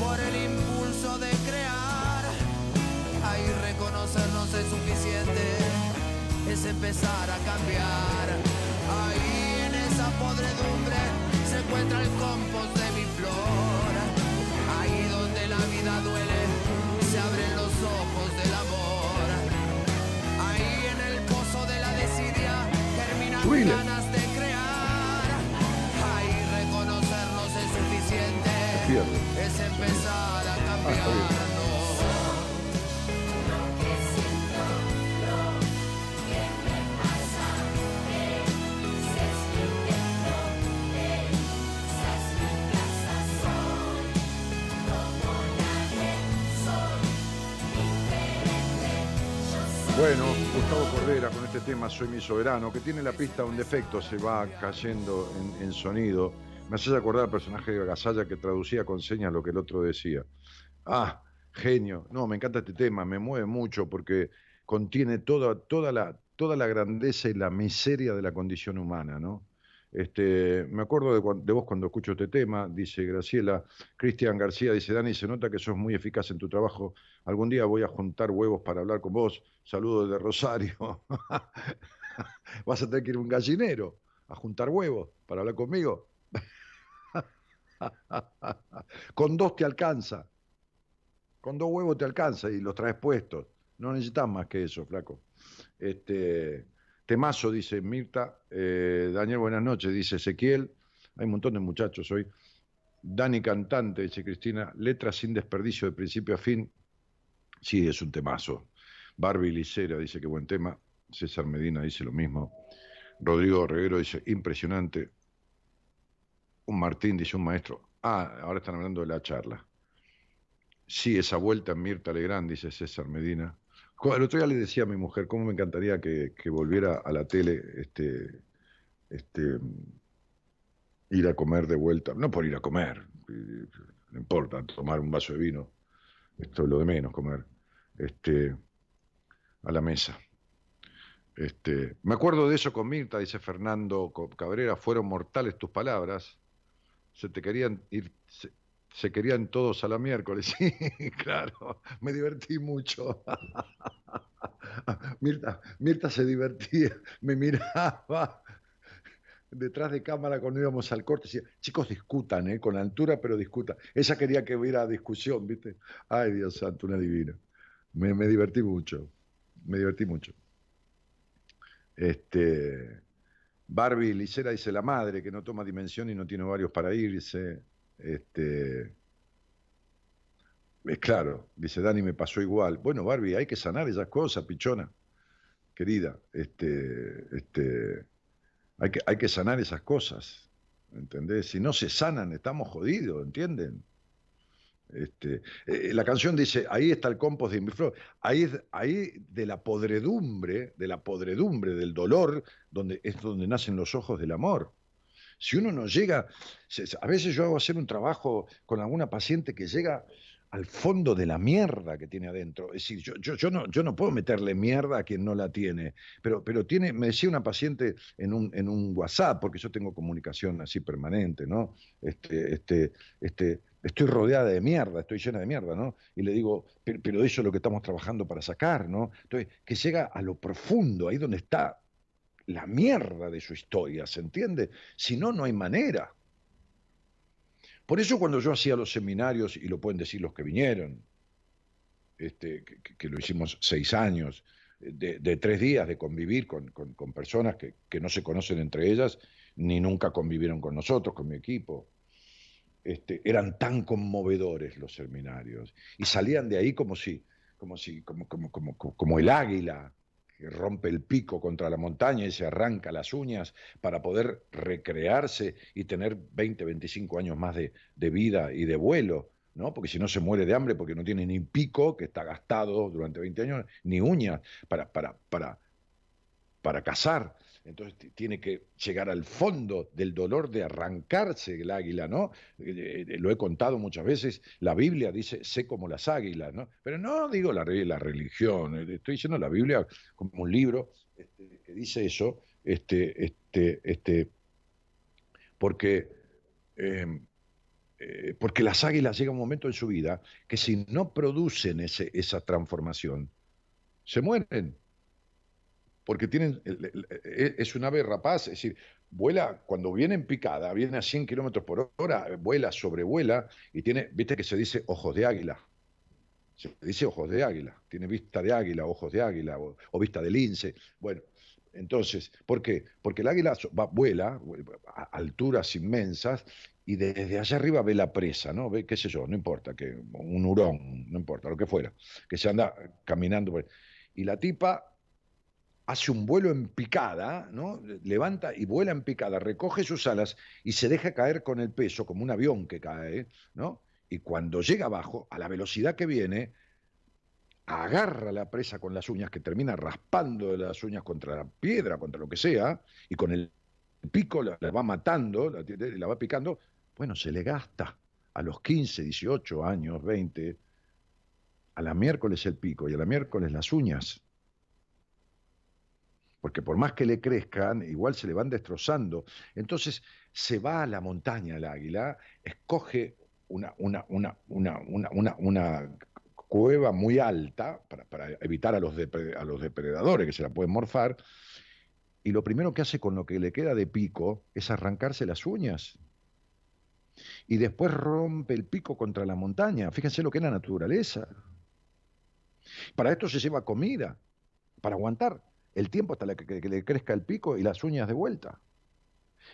por el impulso de crear. Ahí reconocernos es suficiente, es empezar a cambiar. Ahí en esa podredumbre se encuentra el compost de mi flor. Ahí donde la vida duele, se abren los ojos del amor. Ahí en el pozo de la desidia, germinan empezar a ah, cambiarnos. Bueno, Gustavo Cordera con este tema Soy mi soberano, que tiene la pista un defecto, se va cayendo en sonido. Me hace acordar al personaje de Gasalla que traducía con señas lo que el otro decía. Ah, genio. No, me encanta este tema, me mueve mucho porque contiene toda, toda, la, toda la grandeza y la miseria de la condición humana, ¿no? Este, me acuerdo de, de, vos cuando escucho este tema, dice Graciela. Cristian García dice, Dani, se nota que sos muy eficaz en tu trabajo. Algún día voy a juntar huevos para hablar con vos. Saludos de Rosario. Vas a tener que ir a un gallinero a juntar huevos para hablar conmigo. Con dos te alcanza. Con dos huevos te alcanza y los traes puestos. No necesitas más que eso, flaco. Este, Temazo, dice Mirta. Eh, Daniel, buenas noches, dice Ezequiel. Hay un montón de muchachos hoy. Dani Cantante, dice Cristina. Letra sin desperdicio de principio a fin. Sí, es un temazo. Barbie Licera dice que buen tema. César Medina dice lo mismo. Rodrigo Reguero dice impresionante. Un Martín dice un maestro. Ah, ahora están hablando de la charla. Sí, esa vuelta en Mirta Legrand, dice César Medina. El otro día le decía a mi mujer cómo me encantaría que, volviera a la tele este, este, ir a comer de vuelta. No por ir a comer, no importa, tomar un vaso de vino. Esto es lo de menos, comer. Este, a la mesa. Este, me acuerdo de eso con Mirta, dice Fernando Cabrera, fueron mortales tus palabras. Se te querían ir, se querían todos a la miércoles. Sí, claro, me divertí mucho. Mirta, Mirta se divertía, me miraba detrás de cámara cuando íbamos al corte. Decía, chicos, discutan, ¿eh? con altura, pero discutan. Ella quería que hubiera discusión, ¿viste? Ay, Dios santo, una divina. Me, me divertí mucho, me divertí mucho. Este, Barbie Licera dice la madre que no toma dimensión y no tiene varios para irse. Este, es claro, dice Dani, me pasó igual. Bueno, Barbie, hay que sanar esas cosas, pichona, querida. Este, este, hay, que, hay que sanar esas cosas, ¿entendés? Si no se sanan, estamos jodidos, ¿entienden? Este, eh, la canción dice, ahí está el compost de mi ahí, ahí de la podredumbre, de la podredumbre, del dolor, donde es donde nacen los ojos del amor. Si uno no llega, a veces yo hago hacer un trabajo con alguna paciente que llega al fondo de la mierda que tiene adentro. Es decir, yo, yo, no, yo no puedo meterle mierda a quien no la tiene, pero, pero tiene, me decía una paciente en un, en un WhatsApp, porque yo tengo comunicación así permanente, ¿no? Este, este, este, estoy rodeada de mierda, estoy llena de mierda, ¿no? Y le digo, pero, eso es lo que estamos trabajando para sacar, ¿no? Entonces, que llega a lo profundo, ahí donde está la mierda de su historia, ¿se entiende? Si no, no hay manera. Por eso cuando yo hacía los seminarios, y lo pueden decir los que vinieron, este, que, lo hicimos seis años, de, tres días de convivir con, personas que, no se conocen entre ellas, ni nunca convivieron con nosotros, con mi equipo. Este, eran tan conmovedores los seminarios y salían de ahí como si, como si, como, como, como, como el águila que rompe el pico contra la montaña y se arranca las uñas para poder recrearse y tener 20, 25 años más de, vida y de vuelo, ¿no? Porque si no se muere de hambre porque no tiene ni pico, que está gastado durante 20 años, ni uñas para, para, para, para cazar. Entonces tiene que llegar al fondo del dolor de arrancarse el águila, ¿no? Eh, eh, lo he contado muchas veces, la Biblia dice, sé como las águilas, ¿no? Pero no digo la, religión, eh, estoy diciendo la Biblia como un libro este, que dice eso, este, este, este, porque, em, porque las águilas llega un momento en su vida que si no producen ese, esa transformación, se mueren porque tienen, e, es una ave rapaz, es decir, vuela, cuando viene en picada, viene a 100 kilómetros por hora, vuela, sobrevuela y tiene, viste que se dice ojos de águila. Se dice ojos de águila, tiene vista de águila, ojos de águila o, vista de lince. Bueno, entonces, ¿por qué? Porque el águila va, vuela a alturas inmensas y desde allá arriba ve la presa, ¿no? Ve, qué sé yo, no importa, que un hurón, no importa, lo que fuera, que se anda caminando. Y la tipa hace un vuelo en picada, ¿no? levanta y vuela en picada, recoge sus alas y se deja caer con el peso, como un avión que cae, ¿no? y cuando llega abajo, a la velocidad que viene, agarra la presa con las uñas, que termina raspando las uñas contra la piedra, contra lo que sea, y con el pico la, va matando, la, la va picando, bueno, se le gasta a los 15, 18 años, 20, a la miércoles el pico y a la miércoles las uñas. Porque por más que le crezcan, igual se le van destrozando. Entonces se va a la montaña el águila, escoge una, una, una, una, cueva muy alta para, evitar a los, a los depredadores que se la pueden morfar, y lo primero que hace con lo que le queda de pico es arrancarse las uñas. Y después rompe el pico contra la montaña. Fíjense lo que es la naturaleza. Para esto se lleva comida, para aguantar el tiempo hasta que, le crezca el pico y las uñas de vuelta.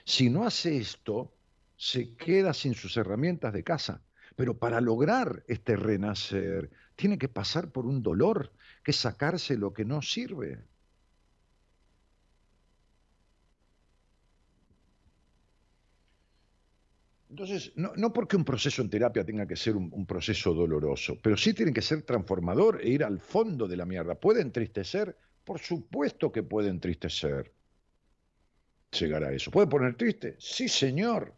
Si no hace esto, se queda sin sus herramientas de caza. Pero para lograr este renacer, tiene que pasar por un dolor, que es sacarse lo que no sirve. Entonces, no, porque un proceso en terapia tenga que ser un, proceso doloroso, pero sí tiene que ser transformador e ir al fondo de la mierda. ¿Puede entristecer? Por supuesto que puede entristecer. Llegar a eso. ¿Puede poner triste? Sí, señor.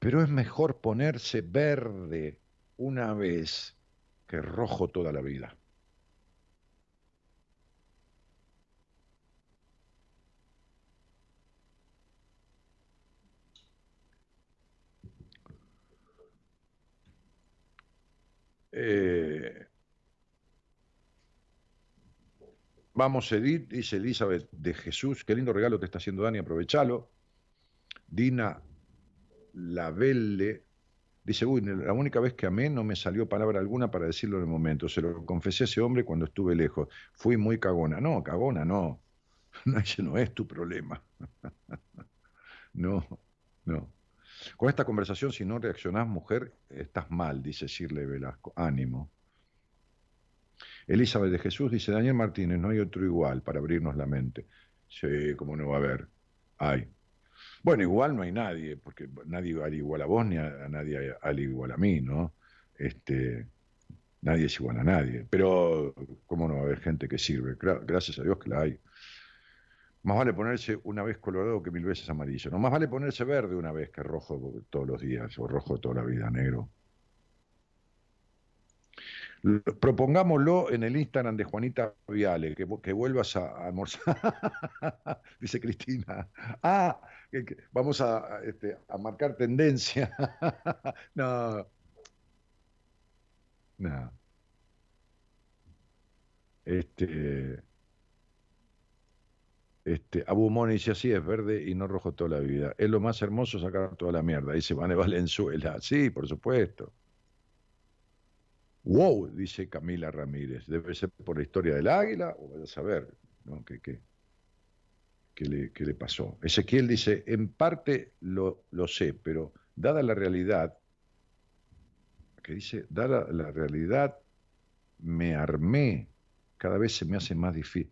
Pero es mejor ponerse verde una vez que rojo toda la vida. Eh, vamos, Edith, dice Elizabeth de Jesús, qué lindo regalo te está haciendo Dani, aprovechalo. Dina Lavelle dice, uy, la única vez que amé no me salió palabra alguna para decirlo en el momento, se lo confesé a ese hombre cuando estuve lejos, fui muy cagona. No, cagona no, ese no es tu problema. no, no. Con esta conversación, si no reaccionás, mujer, estás mal, dice Shirley Velasco. Ánimo. Elizabeth de Jesús dice, Daniel Martínez, no hay otro igual para abrirnos la mente. Sí, como no va a haber. Hay. Bueno, igual no hay nadie, porque nadie al igual a vos ni a, nadie al igual a mí, ¿no? Este, nadie es igual a nadie. Pero, ¿cómo no va a haber gente que sirve? Gracias a Dios que la hay. Más vale ponerse una vez colorado que mil veces amarillo. No más vale ponerse verde una vez que rojo todos los días o rojo toda la vida, negro. Propongámoslo en el Instagram de Juanita Viale, que, que vuelvas a, almorzar, dice Cristina. Ah, vamos a, este, a marcar tendencia. no. No. Este, este, Abu dice así, es verde y no rojo toda la vida. Es lo más hermoso sacar toda la mierda. Dice Vane Valenzuela. Sí, por supuesto. Wow, dice Camila Ramírez. Debe ser por la historia del águila o vaya a saber ¿no? ¿Qué, qué, le, le, pasó. Ezequiel dice, en parte lo, lo, sé, pero dada la realidad, que dice, dada la realidad, me armé, cada vez se me hace más difícil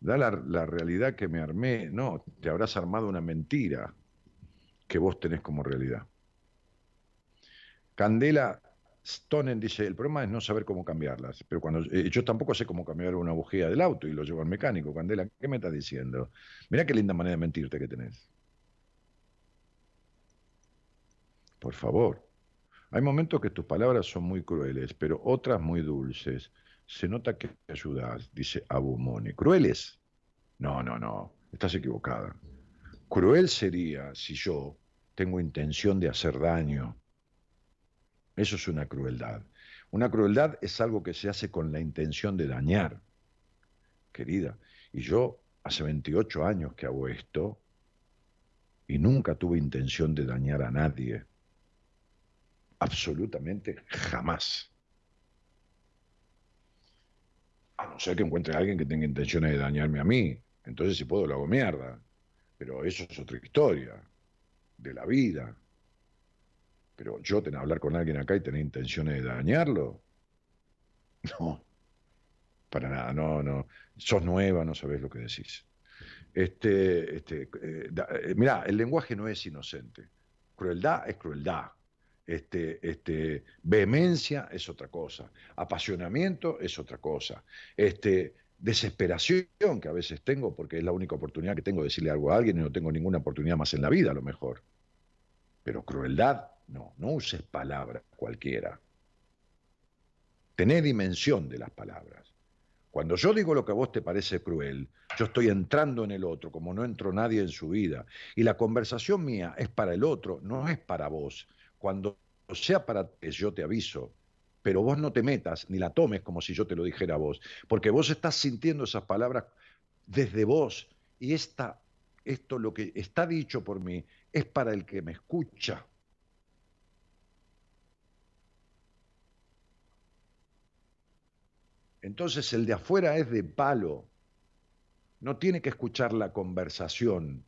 da la, realidad que me armé, no, te habrás armado una mentira que vos tenés como realidad. Candela Stonen dice, el problema es no saber cómo cambiarlas, pero cuando eh, yo tampoco sé cómo cambiar una bujía del auto y lo llevo al mecánico. Candela, ¿qué me estás diciendo? Mira qué linda manera de mentirte que tenés. Por favor. Hay momentos que tus palabras son muy crueles, pero otras muy dulces se nota que ayudas, dice Abu Moni. ¿Crueles? No, no, no, estás equivocada. Cruel sería si yo tengo intención de hacer daño. Eso es una crueldad. Una crueldad es algo que se hace con la intención de dañar, querida. Y yo hace 28 años que hago esto y nunca tuve intención de dañar a nadie. Absolutamente jamás. A no ser que encuentre a alguien que tenga intenciones de dañarme a mí. Entonces, si puedo, lo hago mierda. Pero eso es otra historia de la vida. Pero yo tener hablar con alguien acá y tener intenciones de dañarlo. No. Para nada, no, no. Sos nueva, no sabés lo que decís. Este, este, eh, eh, mirá, el lenguaje no es inocente. Crueldad es crueldad. Este, este, vehemencia es otra cosa, apasionamiento es otra cosa, este, desesperación que a veces tengo porque es la única oportunidad que tengo de decirle algo a alguien y no tengo ninguna oportunidad más en la vida a lo mejor. Pero crueldad, no, no uses palabras cualquiera. Tené dimensión de las palabras. Cuando yo digo lo que a vos te parece cruel, yo estoy entrando en el otro, como no entró nadie en su vida. Y la conversación mía es para el otro, no es para vos. Cuando sea para ti, yo te aviso, pero vos no te metas ni la tomes como si yo te lo dijera a vos, porque vos estás sintiendo esas palabras desde vos y esta, esto lo que está dicho por mí es para el que me escucha. Entonces el de afuera es de palo. No tiene que escuchar la conversación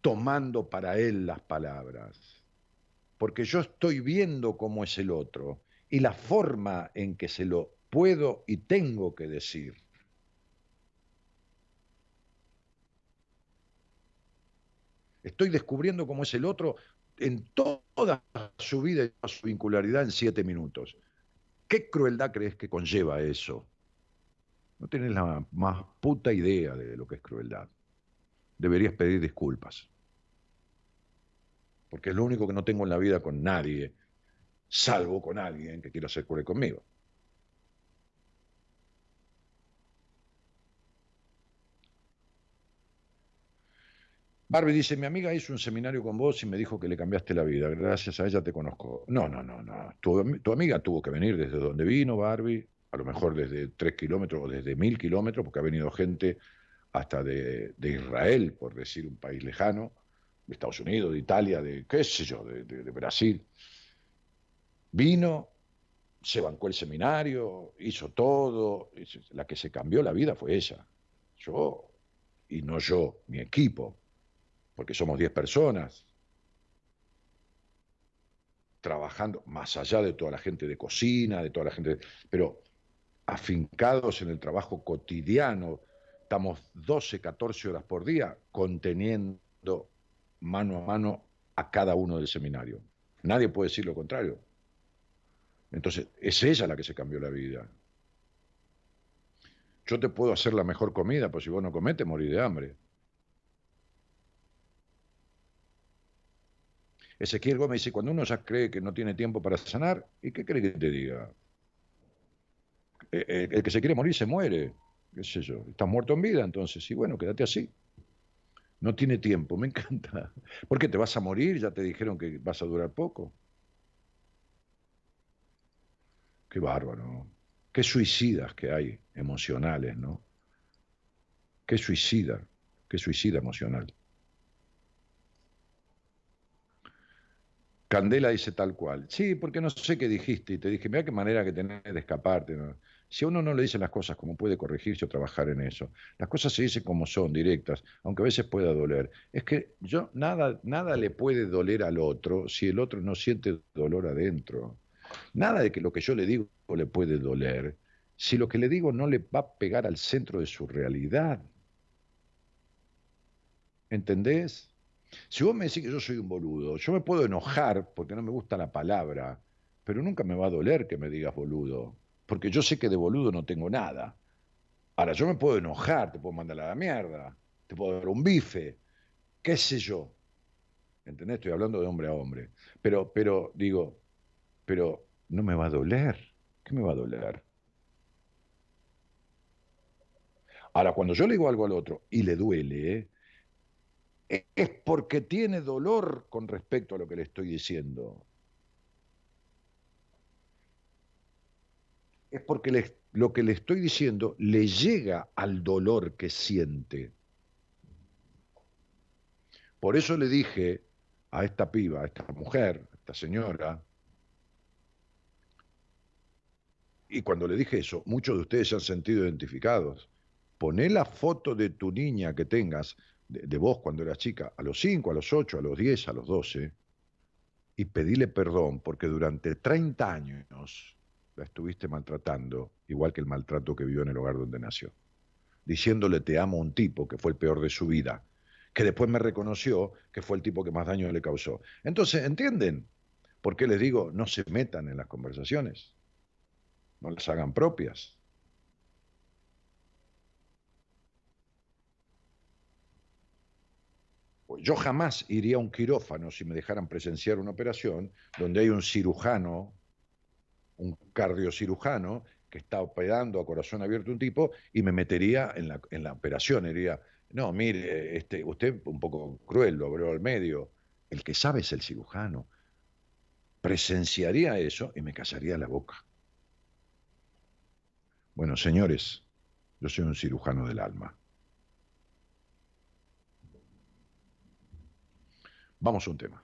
tomando para él las palabras. Porque yo estoy viendo cómo es el otro y la forma en que se lo puedo y tengo que decir. Estoy descubriendo cómo es el otro en toda su vida y su vincularidad en siete minutos. ¿Qué crueldad crees que conlleva eso? No tienes la más puta idea de lo que es crueldad. Deberías pedir disculpas. Porque es lo único que no tengo en la vida con nadie, salvo con alguien que quiera ser cruel conmigo. Barbie dice, mi amiga hizo un seminario con vos y me dijo que le cambiaste la vida. Gracias a ella te conozco. No, no, no, no. Tu, amiga tuvo que venir desde donde vino, Barbie, a lo mejor desde tres kilómetros o desde mil kilómetros, porque ha venido gente hasta de, Israel, por decir un país lejano, de Estados Unidos, de Italia, de qué sé yo, de, de Brasil. Vino, se bancó el seminario, hizo todo. La que se cambió la vida fue ella. Yo, y no yo, mi equipo porque somos 10 personas trabajando, más allá de toda la gente de cocina, de toda la gente, pero afincados en el trabajo cotidiano, estamos 12, 14 horas por día conteniendo mano a mano a cada uno del seminario. Nadie puede decir lo contrario. Entonces, es ella la que se cambió la vida. Yo te puedo hacer la mejor comida, pues si vos no cometes, morir de hambre. Ezequiel Gómez dice, cuando uno ya cree que no tiene tiempo para sanar, ¿y qué cree que te diga? Eh, eh, el que se quiere morir se muere, qué sé yo, estás muerto en vida, entonces, sí, bueno, quédate así. No tiene tiempo, me encanta. ¿Por qué te vas a morir? Ya te dijeron que vas a durar poco. Qué bárbaro, Qué suicidas que hay emocionales, ¿no? Qué suicida, qué suicida emocional. Candela dice tal cual. Sí, porque no sé qué dijiste y te dije, mira qué manera que tenés de escaparte. Si a uno no le dicen las cosas como puede corregirse o trabajar en eso, las cosas se dicen como son, directas, aunque a veces pueda doler. Es que yo nada, nada le puede doler al otro si el otro no siente dolor adentro. Nada de que lo que yo le digo le puede doler si lo que le digo no le va a pegar al centro de su realidad. ¿Entendés? Si vos me decís que yo soy un boludo, yo me puedo enojar porque no me gusta la palabra, pero nunca me va a doler que me digas boludo, porque yo sé que de boludo no tengo nada. Ahora, yo me puedo enojar, te puedo mandar a la mierda, te puedo dar un bife, qué sé yo. ¿Entendés? Estoy hablando de hombre a hombre. Pero, pero, digo, pero no me va a doler. ¿Qué me va a doler? Ahora, cuando yo le digo algo al otro y le duele, ¿eh? Es porque tiene dolor con respecto a lo que le estoy diciendo. Es porque lo que le estoy diciendo le llega al dolor que siente. Por eso le dije a esta piba, a esta mujer, a esta señora, y cuando le dije eso, muchos de ustedes se han sentido identificados. Poné la foto de tu niña que tengas de, vos cuando eras chica, a los 5, a los 8, a los 10, a los 12, y pedile perdón porque durante 30 años la estuviste maltratando, igual que el maltrato que vivió en el hogar donde nació. Diciéndole te amo a un tipo que fue el peor de su vida, que después me reconoció que fue el tipo que más daño le causó. Entonces, ¿entienden? ¿Por qué les digo no se metan en las conversaciones? No las hagan propias. Pues yo jamás iría a un quirófano si me dejaran presenciar una operación donde hay un cirujano, un cardiocirujano, que está operando a corazón abierto un tipo y me metería en la, en la operación. Diría, no, mire, este, usted un poco cruel, lo abrió al medio. El que sabe es el cirujano. Presenciaría eso y me casaría la boca. Bueno, señores, yo soy un cirujano del alma. Vamos a un tema.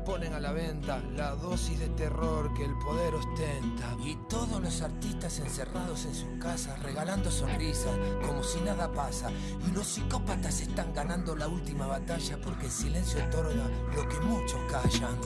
ponen a la venta la dosis de terror que el poder ostenta. Y todos los artistas encerrados en sus casas, regalando sonrisas, como si nada pasa. Y los psicópatas están ganando la última batalla porque el silencio otorga lo que muchos callan.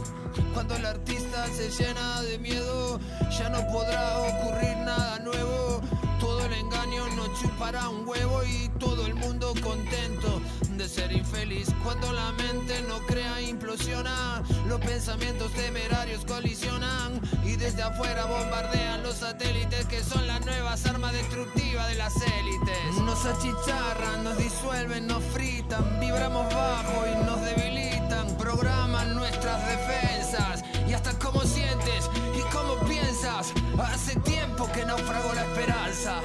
Cuando el artista se llena de miedo, ya no podrá ocurrir nada nuevo. Todo el engaño no chupará un huevo y todo el mundo contento de ser infeliz. Cuando la mente no crea, implosiona. Los pensamientos temerarios colisionan y desde afuera bombardean los satélites que son las nuevas armas destructivas de las élites. Nos achicharran, nos disuelven, nos fritan, vibramos bajo y nos debilitan. Programan nuestras defensas y hasta cómo sientes y cómo piensas. Hace tiempo que naufragó la esperanza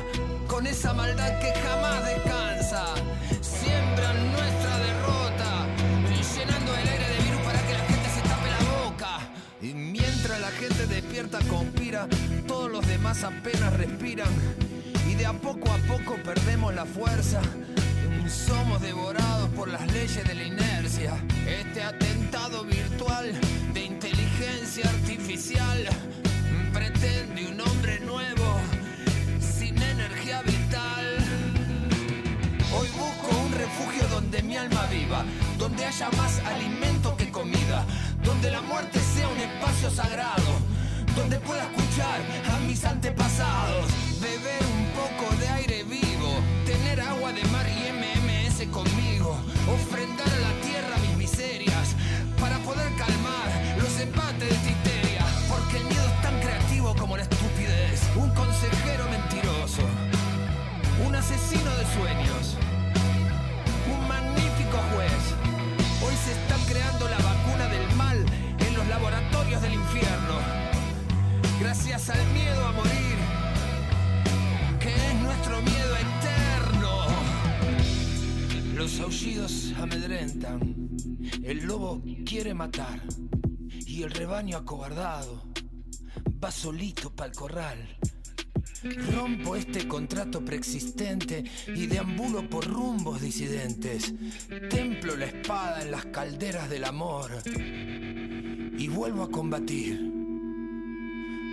con esa maldad que jamás descansa. Todos los demás apenas respiran. Y de a poco a poco perdemos la fuerza. Somos devorados por las leyes de la inercia. Este atentado virtual de inteligencia artificial pretende un hombre nuevo sin energía vital. Hoy busco un refugio donde mi alma viva, donde haya más alimento que comida, donde la muerte sea un espacio sagrado, donde pueda escuchar a mis antepasados, beber un poco de aire vivo, tener agua de mar y MMS conmigo, ofrendar a la tierra mis miserias, para poder calmar los empates de histeria, porque el miedo es tan creativo como la estupidez, un consejero mentiroso, un asesino de sueños, un magnífico juez. Hoy se está creando al miedo a morir, que es nuestro miedo eterno. Los aullidos amedrentan, el lobo quiere matar y el rebaño acobardado va solito pa'l corral. Rompo este contrato preexistente y deambulo por rumbos disidentes. Templo la espada en las calderas del amor y vuelvo a combatir.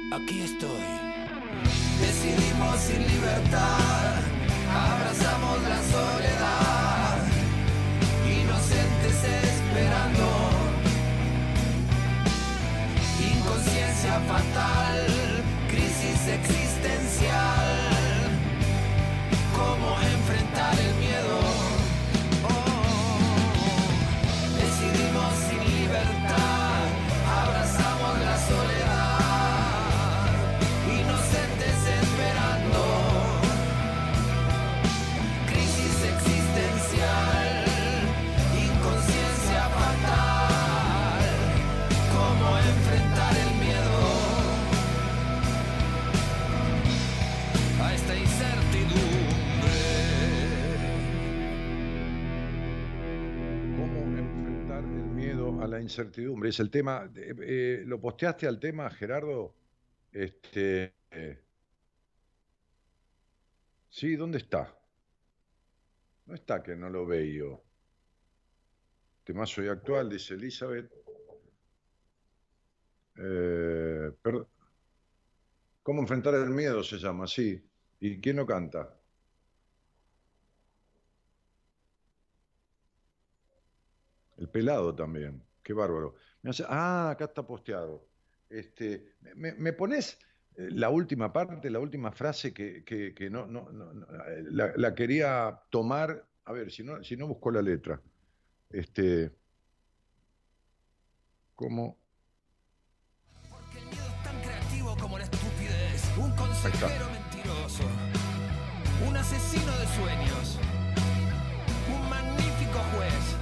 Aquí estoy. Decidimos sin libertad, abrazamos la soledad, inocentes esperando. Inconsciencia fatal, la incertidumbre. Es el tema. Eh, ¿Lo posteaste al tema, Gerardo? Este. Sí, ¿dónde está? No está que no lo veo. Temazo y actual, dice Elizabeth. Eh, ¿Cómo enfrentar el miedo se llama? Sí. ¿Y quién lo canta? El pelado también. Qué bárbaro. ah, acá está posteado. Este, ¿me, pones eh, la última parte, la última frase que, no, no, la, quería tomar? A ver, si no, si no busco la letra. Este, ¿Cómo? Porque el miedo es tan creativo como la estupidez. Un consejero mentiroso. Un asesino de sueños. Un magnífico juez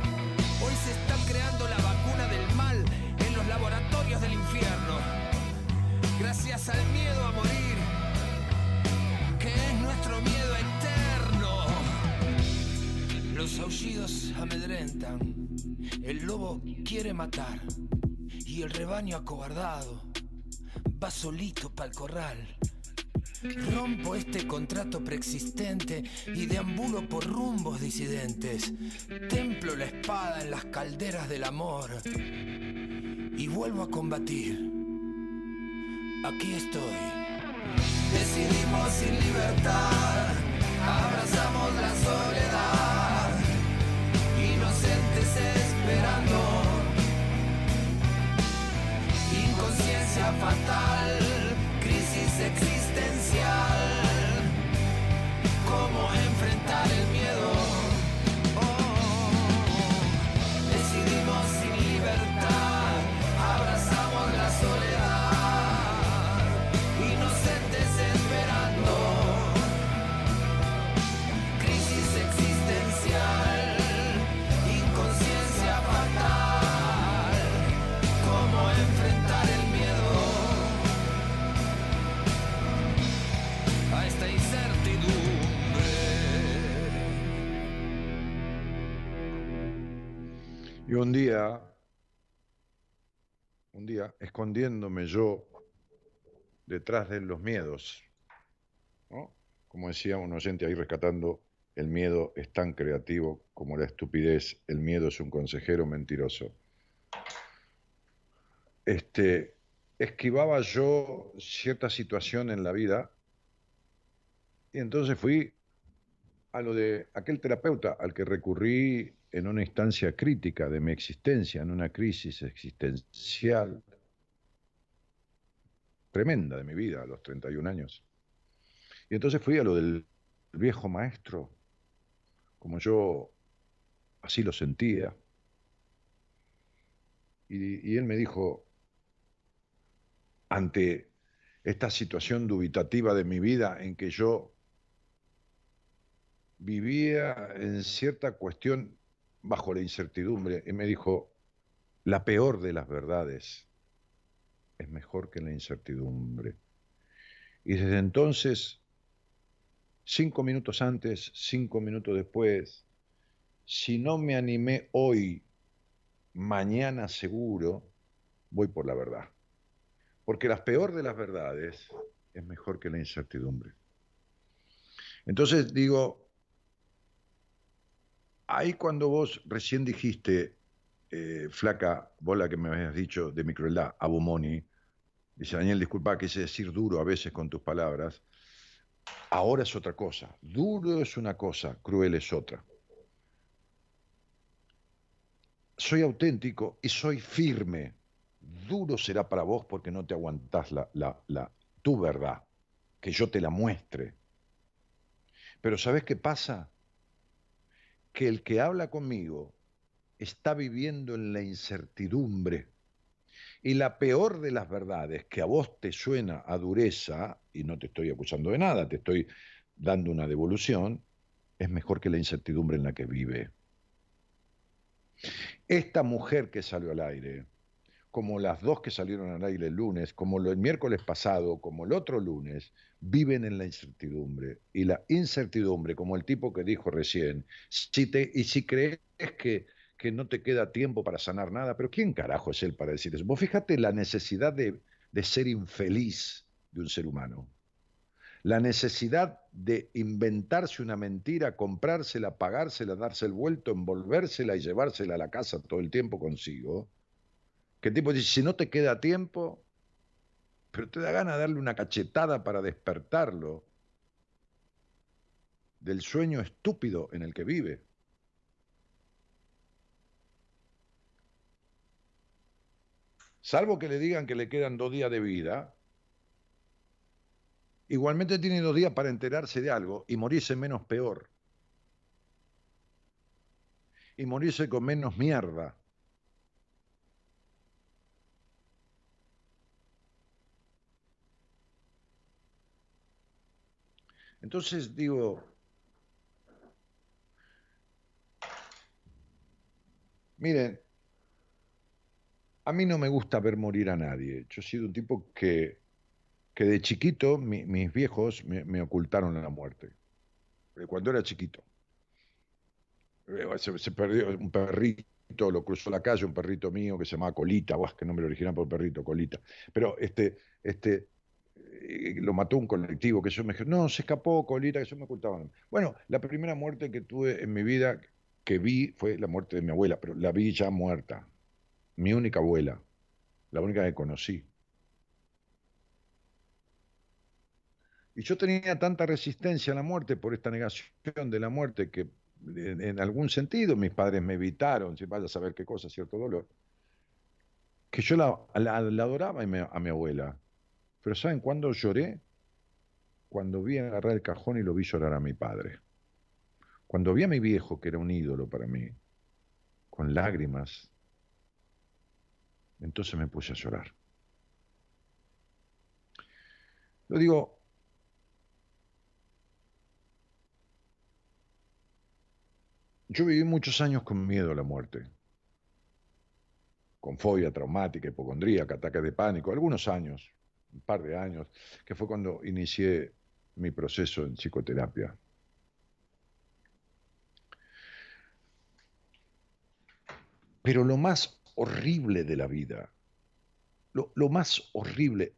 Al miedo a morir, que es nuestro miedo eterno. Los aullidos amedrentan, el lobo quiere matar y el rebaño acobardado va solito para el corral. Rompo este contrato preexistente y deambulo por rumbos disidentes. Templo la espada en las calderas del amor y vuelvo a combatir. Aquí estoy. Decidimos sin libertad, abrazamos la soledad, inocentes esperando. Inconsciencia fatal, crisis existente un día, un día, escondiéndome yo detrás de los miedos, como decía un oyente ahí rescatando, el miedo es tan creativo como la estupidez, el miedo es un consejero mentiroso. Este, esquivaba yo cierta situación en la vida y entonces fui a lo de aquel terapeuta al que recurrí en una instancia crítica de mi existencia, en una crisis existencial tremenda de mi vida a los 31 años. Y entonces fui a lo del viejo maestro, como yo así lo sentía. Y, y él me dijo, ante esta situación dubitativa de mi vida en que yo vivía en cierta cuestión bajo la incertidumbre y me dijo, la peor de las verdades es mejor que la incertidumbre. Y desde entonces, cinco minutos antes, cinco minutos después, si no me animé hoy, mañana seguro, voy por la verdad. Porque la peor de las verdades es mejor que la incertidumbre. Entonces digo, Ahí cuando vos recién dijiste, eh, flaca, bola que me habías dicho de mi crueldad, Abumoni, dice Daniel, disculpa, quise decir duro a veces con tus palabras, ahora es otra cosa. Duro es una cosa, cruel es otra. Soy auténtico y soy firme. Duro será para vos porque no te aguantás la, la, la, tu verdad, que yo te la muestre. Pero ¿sabes qué pasa? Que el que habla conmigo está viviendo en la incertidumbre. Y la peor de las verdades, que a vos te suena a dureza, y no te estoy acusando de nada, te estoy dando una devolución, es mejor que la incertidumbre en la que vive. Esta mujer que salió al aire, como las dos que salieron al aire el lunes, como el miércoles pasado, como el otro lunes, viven en la incertidumbre. Y la incertidumbre, como el tipo que dijo recién, si te, y si crees que, que no te queda tiempo para sanar nada, pero ¿quién carajo es él para decir eso? Vos fíjate la necesidad de, de ser infeliz de un ser humano. La necesidad de inventarse una mentira, comprársela, pagársela, darse el vuelto, envolvérsela y llevársela a la casa todo el tiempo consigo. Que tipo dice, si no te queda tiempo, pero te da gana de darle una cachetada para despertarlo del sueño estúpido en el que vive. Salvo que le digan que le quedan dos días de vida, igualmente tiene dos días para enterarse de algo y morirse menos peor. Y morirse con menos mierda. Entonces digo, miren, a mí no me gusta ver morir a nadie. Yo he sido un tipo que, que de chiquito mis viejos me, ocultaron la muerte. Cuando era chiquito. Eh, se, perdió un perrito, lo cruzó la calle, un perrito mío que se llamaba Colita, que que nombre original por perrito, Colita. Pero este, este, lo mató un colectivo, que yo me dije, no, se escapó, colita, que yo me ocultaba. Bueno, la primera muerte que tuve en mi vida que vi fue la muerte de mi abuela, pero la vi ya muerta. Mi única abuela, la única que conocí. Y yo tenía tanta resistencia a la muerte por esta negación de la muerte que en, algún sentido mis padres me evitaron, si vaya a saber qué cosa, cierto dolor, que yo la, adoraba a mi abuela pero ¿saben cuándo lloré? Cuando vi agarrar el cajón y lo vi llorar a mi padre. Cuando vi a mi viejo, que era un ídolo para mí, con lágrimas, entonces me puse a llorar. Lo digo, yo viví muchos años con miedo a la muerte, con fobia traumática, hipocondríaca, ataques de pánico, algunos años, un par de años, que fue cuando inicié mi proceso en psicoterapia. Pero lo más horrible de la vida, lo, lo, más horrible,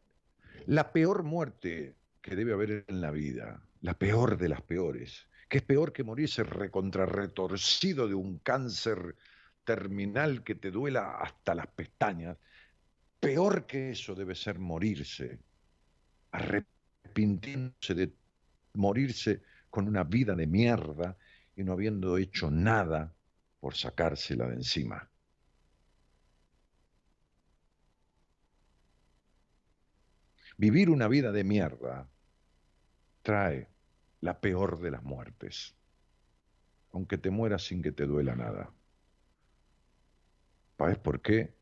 la peor muerte que debe haber en la vida, la peor de las peores, que es peor que morirse recontrarretorcido de un cáncer terminal que te duela hasta las pestañas, Peor que eso debe ser morirse, arrepintiéndose de morirse con una vida de mierda y no habiendo hecho nada por sacársela de encima. Vivir una vida de mierda trae la peor de las muertes, aunque te mueras sin que te duela nada. ¿Sabes por qué?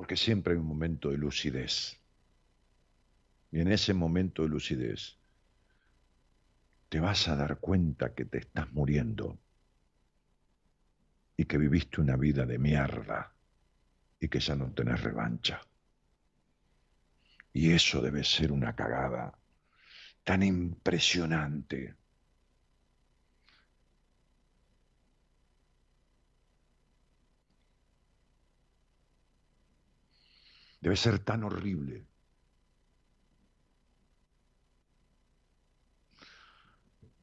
Porque siempre hay un momento de lucidez. Y en ese momento de lucidez te vas a dar cuenta que te estás muriendo y que viviste una vida de mierda y que ya no tenés revancha. Y eso debe ser una cagada tan impresionante Debe ser tan horrible.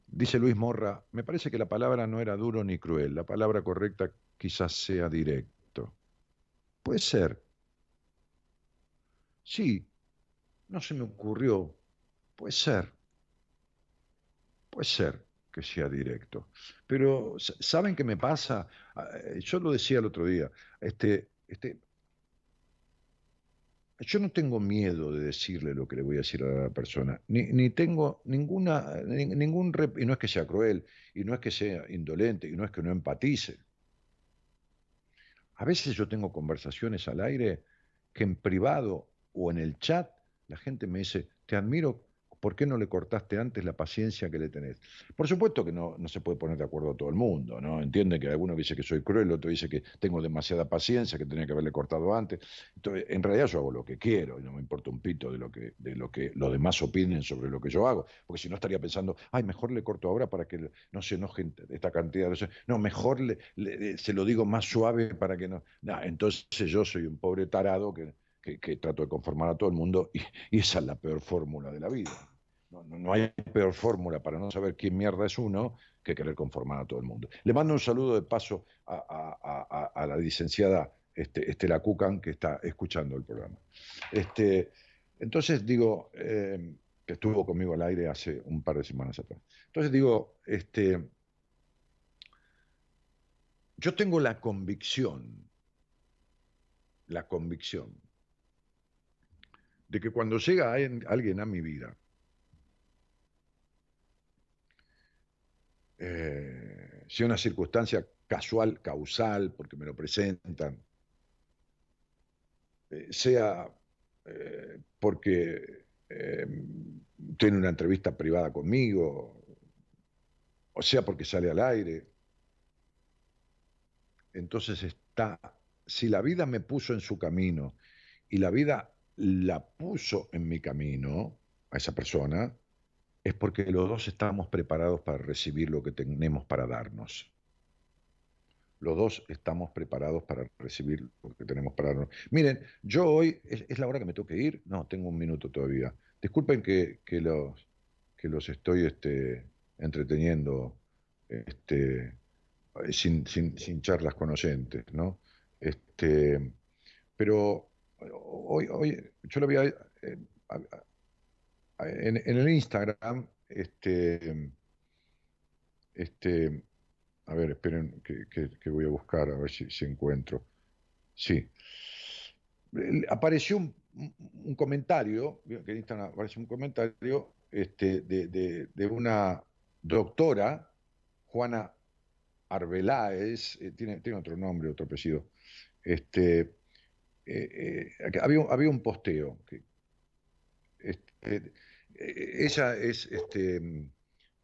Dice Luis Morra, me parece que la palabra no era duro ni cruel, la palabra correcta quizás sea directo. Puede ser. Sí, no se me ocurrió. Puede ser. Puede ser que sea directo. Pero, ¿saben qué me pasa? Ah, eh, yo lo decía el otro día. Este, este, yo no tengo miedo de decirle lo que le voy a decir a la persona, ni, tengo ninguna, ningún, y no es que sea cruel, y no es que sea indolente, y no es que no empatice. A veces yo tengo conversaciones al aire que en privado o en el chat la gente me dice, te admiro ¿Por qué no le cortaste antes la paciencia que le tenés? Por supuesto que no, no se puede poner de acuerdo a todo el mundo, ¿no? Entiende que alguno dice que soy cruel, otro dice que tengo demasiada paciencia, que tenía que haberle cortado antes. Entonces, en realidad yo hago lo que quiero y no me importa un pito de lo que, de lo que los demás opinen sobre lo que yo hago, porque si no estaría pensando, ay, mejor le corto ahora para que no se enoje esta cantidad de... No, mejor le, se lo digo más suave para que no... Entonces yo soy un pobre tarado que que, trato de conformar a todo el mundo y, esa es la peor fórmula de la vida. No, hay peor fórmula para no saber quién mierda es uno que querer conformar a todo el mundo. Le mando un saludo de paso a, la licenciada este, Estela Cucan que está escuchando el programa. Este, entonces digo, eh, que estuvo conmigo al aire hace un par de semanas atrás. Entonces digo, este, yo tengo la convicción, la convicción de que cuando llega alguien a mi vida, eh, sea una circunstancia casual, causal, porque me lo presentan, eh, sea eh, porque tiene una entrevista privada conmigo, o sea porque sale al aire, entonces está, si la vida me puso en su camino y la vida la puso en mi camino a esa persona, es porque los dos estamos preparados para recibir lo que tenemos para darnos. Los dos estamos preparados para recibir lo que tenemos para darnos. Miren, yo hoy, ¿es, la hora que me tengo que ir? No, tengo un minuto todavía. Disculpen que, los, que los estoy este, entreteniendo este, sin, sin, charlas con oyentes, ¿no? Este, pero hoy, hoy yo lo vi eh, en, el Instagram, este, este, a ver, esperen que, voy a buscar, a ver si, encuentro. Sí. Apareció un, comentario, que en Instagram apareció un comentario este, de, una doctora, Juana Arbeláez, eh, tiene, tiene otro nombre, otro apellido, este, eh, eh, había, un posteo. Que, este, eh, ella es, este,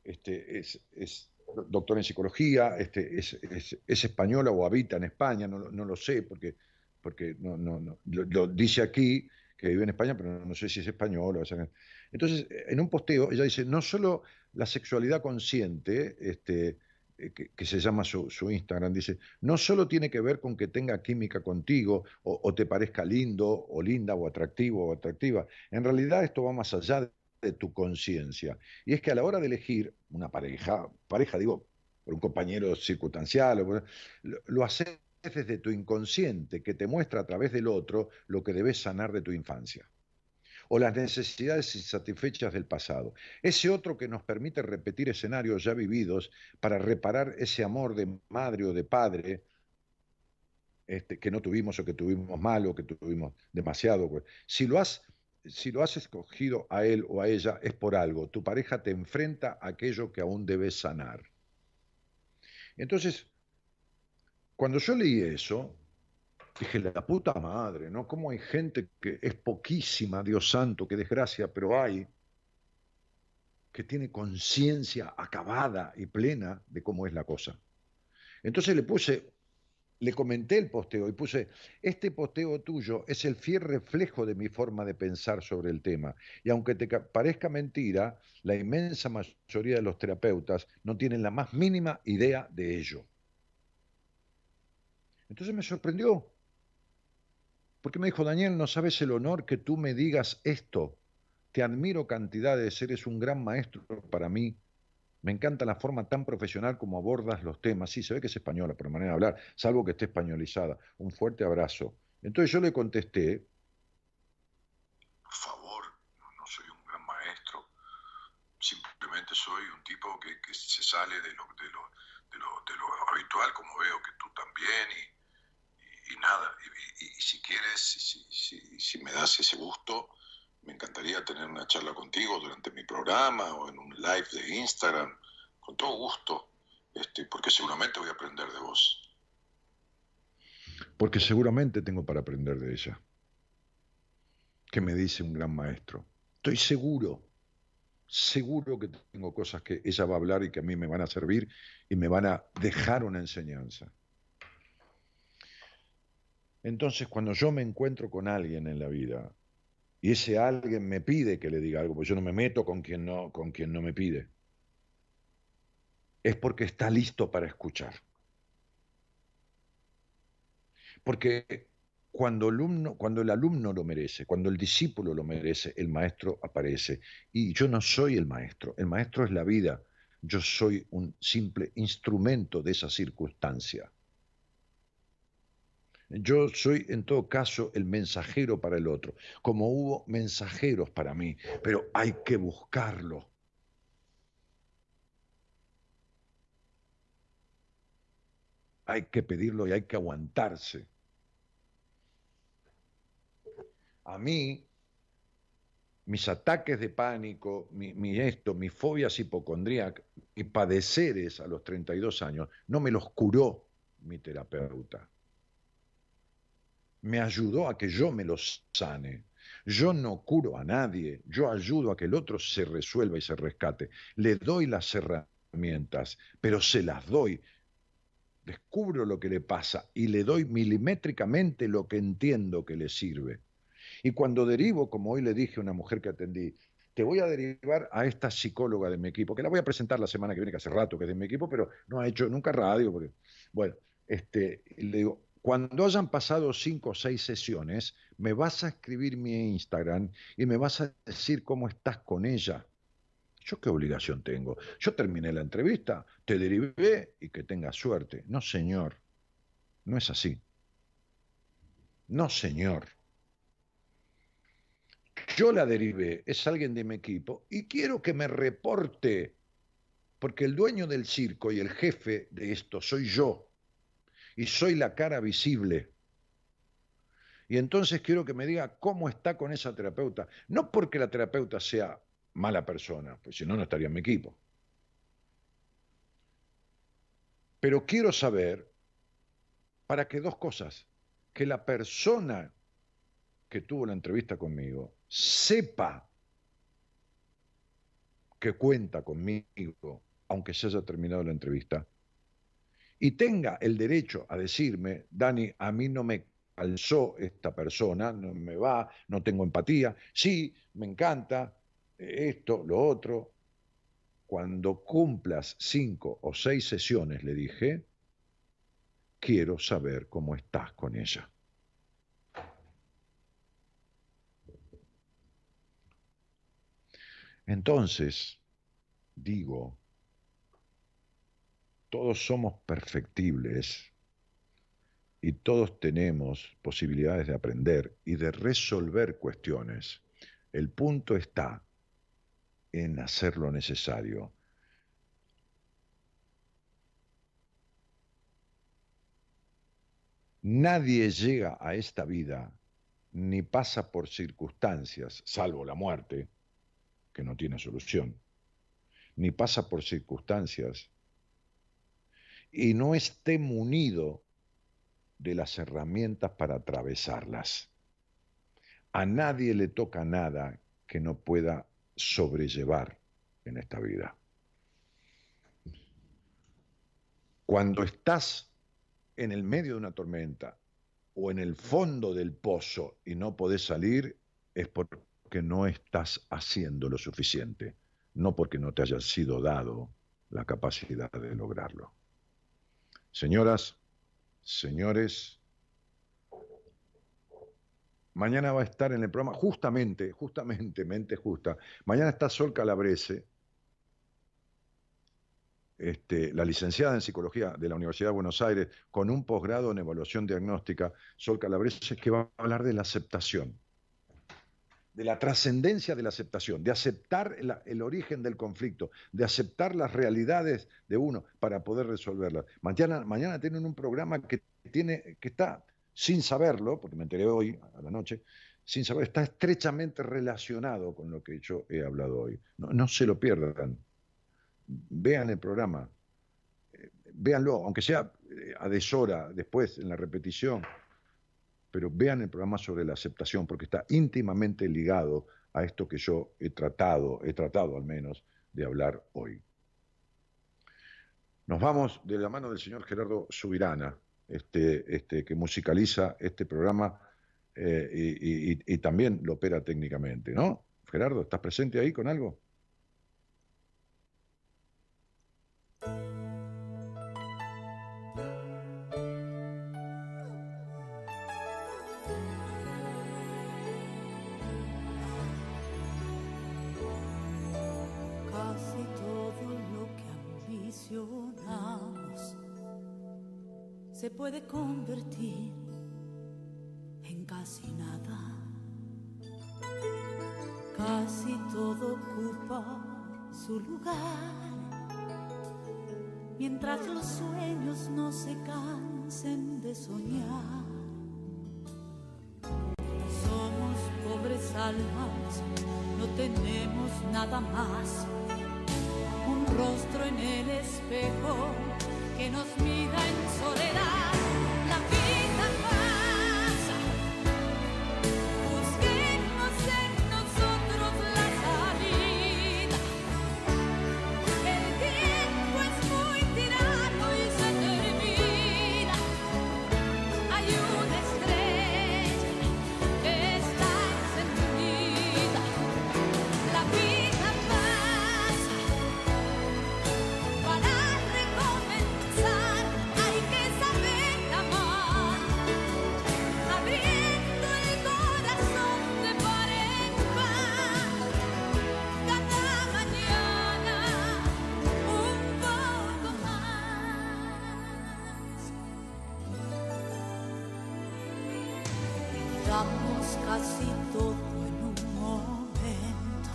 este, es, doctora en psicología, este, es, es, española o habita en España, no, lo sé, porque, porque no, lo, dice aquí que vive en España, pero no sé si es española. Entonces, en un posteo, ella dice, no solo la sexualidad consciente, este, eh, que, se llama su, Instagram, dice, no solo tiene que ver con que tenga química contigo o, te parezca lindo o linda o atractivo o atractiva, en realidad esto va más allá de, tu conciencia. Y es que a la hora de elegir una pareja, pareja digo, por un compañero circunstancial, lo, lo haces desde tu inconsciente, que te muestra a través del otro lo que debes sanar de tu infancia o las necesidades insatisfechas del pasado. Ese otro que nos permite repetir escenarios ya vividos para reparar ese amor de madre o de padre este, que no tuvimos o que tuvimos mal o que tuvimos demasiado. Pues. Si lo has si lo has escogido a él o a ella es por algo. Tu pareja te enfrenta a aquello que aún debes sanar. Entonces, cuando yo leí eso, Dije, la puta madre, ¿no? ¿Cómo hay gente que es poquísima, Dios santo, qué desgracia, pero hay que tiene conciencia acabada y plena de cómo es la cosa? Entonces le puse, le comenté el posteo y puse, este posteo tuyo es el fiel reflejo de mi forma de pensar sobre el tema. Y aunque te parezca mentira, la inmensa mayoría de los terapeutas no tienen la más mínima idea de ello. Entonces me sorprendió, porque me dijo, Daniel, no sabes el honor que tú me digas esto. Te admiro cantidades, eres un gran maestro para mí. Me encanta la forma tan profesional como abordas los temas. Sí, se ve que es española por manera de hablar, salvo que esté españolizada. Un fuerte abrazo. Entonces yo le contesté, por favor, no, soy un gran maestro, simplemente soy un tipo que, se sale de lo, de, lo, habitual, como veo que tú también, y, y nada, y, si quieres, si, si, me das ese gusto, me encantaría tener una charla contigo durante mi programa o en un live de Instagram, con todo gusto, este, porque seguramente voy a aprender de vos. Porque seguramente tengo para aprender de ella. Que me dice un gran maestro. Estoy seguro. seguro que tengo cosas que ella va a hablar y que a mí me van a servir y me van a dejar una enseñanza. Entonces, cuando yo me encuentro con alguien en la vida y ese alguien me pide que le diga algo, pues yo no me meto con quien no, con quien no me pide, es porque está listo para escuchar. Porque cuando, alumno, cuando el alumno lo merece, cuando el discípulo lo merece, el maestro aparece. Y yo no soy el maestro, el maestro es la vida. Yo soy un simple instrumento de esa circunstancia. Yo soy en todo caso el mensajero para el otro, como hubo mensajeros para mí, pero hay que buscarlo. Hay que pedirlo y hay que aguantarse. a mí, mis ataques de pánico, mi, esto, mis fobias hipocondríacas y padeceres a los 32 años, no me los curó mi terapeuta. Me ayudó a que yo me los sane. Yo no curo a nadie, yo ayudo a que el otro se resuelva y se rescate. Le doy las herramientas, pero se las doy. Descubro lo que le pasa y le doy milimétricamente lo que entiendo que le sirve. Y cuando derivo, como hoy le dije a una mujer que atendí, te voy a derivar a esta psicóloga de mi equipo, que la voy a presentar la semana que viene, que hace rato que es de mi equipo, pero no ha hecho nunca radio, porque, bueno, este, le digo, cuando hayan pasado cinco o seis sesiones, me vas a escribir mi Instagram y me vas a decir cómo estás con ella. ¿Yo qué obligación tengo? Yo terminé la entrevista, te derivé y que tengas suerte. No, señor. No es así. No, señor. Yo la derivé, es alguien de mi equipo, y quiero que me reporte, porque el dueño del circo y el jefe de esto soy yo, y soy la cara visible. Y entonces quiero que me diga cómo está con esa terapeuta, no porque la terapeuta sea mala persona, pues si no, no estaría en mi equipo. Pero quiero saber, para que dos cosas, que la persona que tuvo la entrevista conmigo sepa que cuenta conmigo, aunque se haya terminado la entrevista, y tenga el derecho a decirme, Dani, a mí no me calzó esta persona, no me va, no tengo empatía, sí, me encanta esto, lo otro. Cuando cumplas cinco o seis sesiones, le dije, quiero saber cómo estás con ella. Entonces, digo, todos somos perfectibles y todos tenemos posibilidades de aprender y de resolver cuestiones. El punto está en hacer lo necesario. Nadie llega a esta vida ni pasa por circunstancias, salvo la muerte, que no tiene solución, ni pasa por circunstancias y no esté munido de las herramientas para atravesarlas. A nadie le toca nada que no pueda sobrellevar en esta vida. Cuando estás en el medio de una tormenta o en el fondo del pozo y no podés salir, es porque que no estás haciendo lo suficiente, no porque no te haya sido dado la capacidad de lograrlo. Señoras, señores, mañana va a estar en el programa, justamente, justamente, mente justa, mañana está Sol Calabrese, este, la licenciada en psicología de la Universidad de Buenos Aires, con un posgrado en evaluación diagnóstica, Sol Calabrese, que va a hablar de la aceptación de la trascendencia de la aceptación, de aceptar el, origen del conflicto, de aceptar las realidades de uno para poder resolverlas. Mañana, mañana tienen un programa que, tiene, que está, sin saberlo, porque me enteré hoy a la noche, sin saber, está estrechamente relacionado con lo que yo he hablado hoy. No, se lo pierdan. Vean el programa. Eh, véanlo, aunque sea eh, a deshora, después en la repetición pero vean el programa sobre la aceptación porque está íntimamente ligado a esto que yo he tratado, he tratado al menos, de hablar hoy. Nos vamos de la mano del señor Gerardo Subirana, este, este, que musicaliza este programa eh, y, y también lo opera técnicamente, ¿no? Gerardo, ¿estás presente ahí con algo? Puede convertir en casi nada. Casi todo ocupa su lugar. Mientras los sueños no se cansen de soñar. Somos pobres almas, no tenemos nada más. Un rostro en el espejo que nos mira en soledad. logramos casi todo en un momento,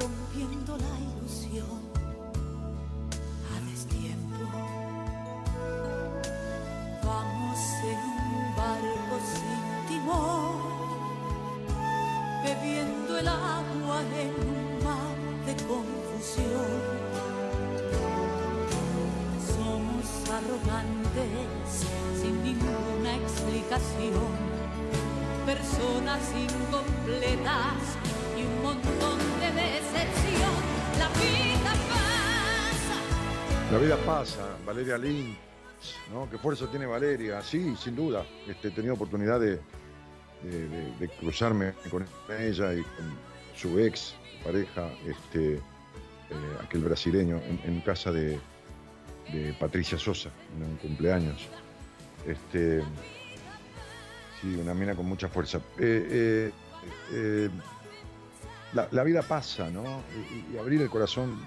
rompiendo la ilusión a destiempo. Vamos en un barco sin timón, bebiendo el agua en un mar de confusión. Somos arrogantes sin ninguna explicación Valeria Lynch, ¿no? ¿Qué fuerza tiene Valeria? Sí, sin duda. Este, he tenido oportunidad de, cruzarme con ella y con su ex pareja, este, eh, aquel brasileño, en, casa de, Patricia Sosa, en un cumpleaños. Este, sí, una mina con mucha fuerza. Eh, eh, la, vida pasa, ¿no? y abrir el corazón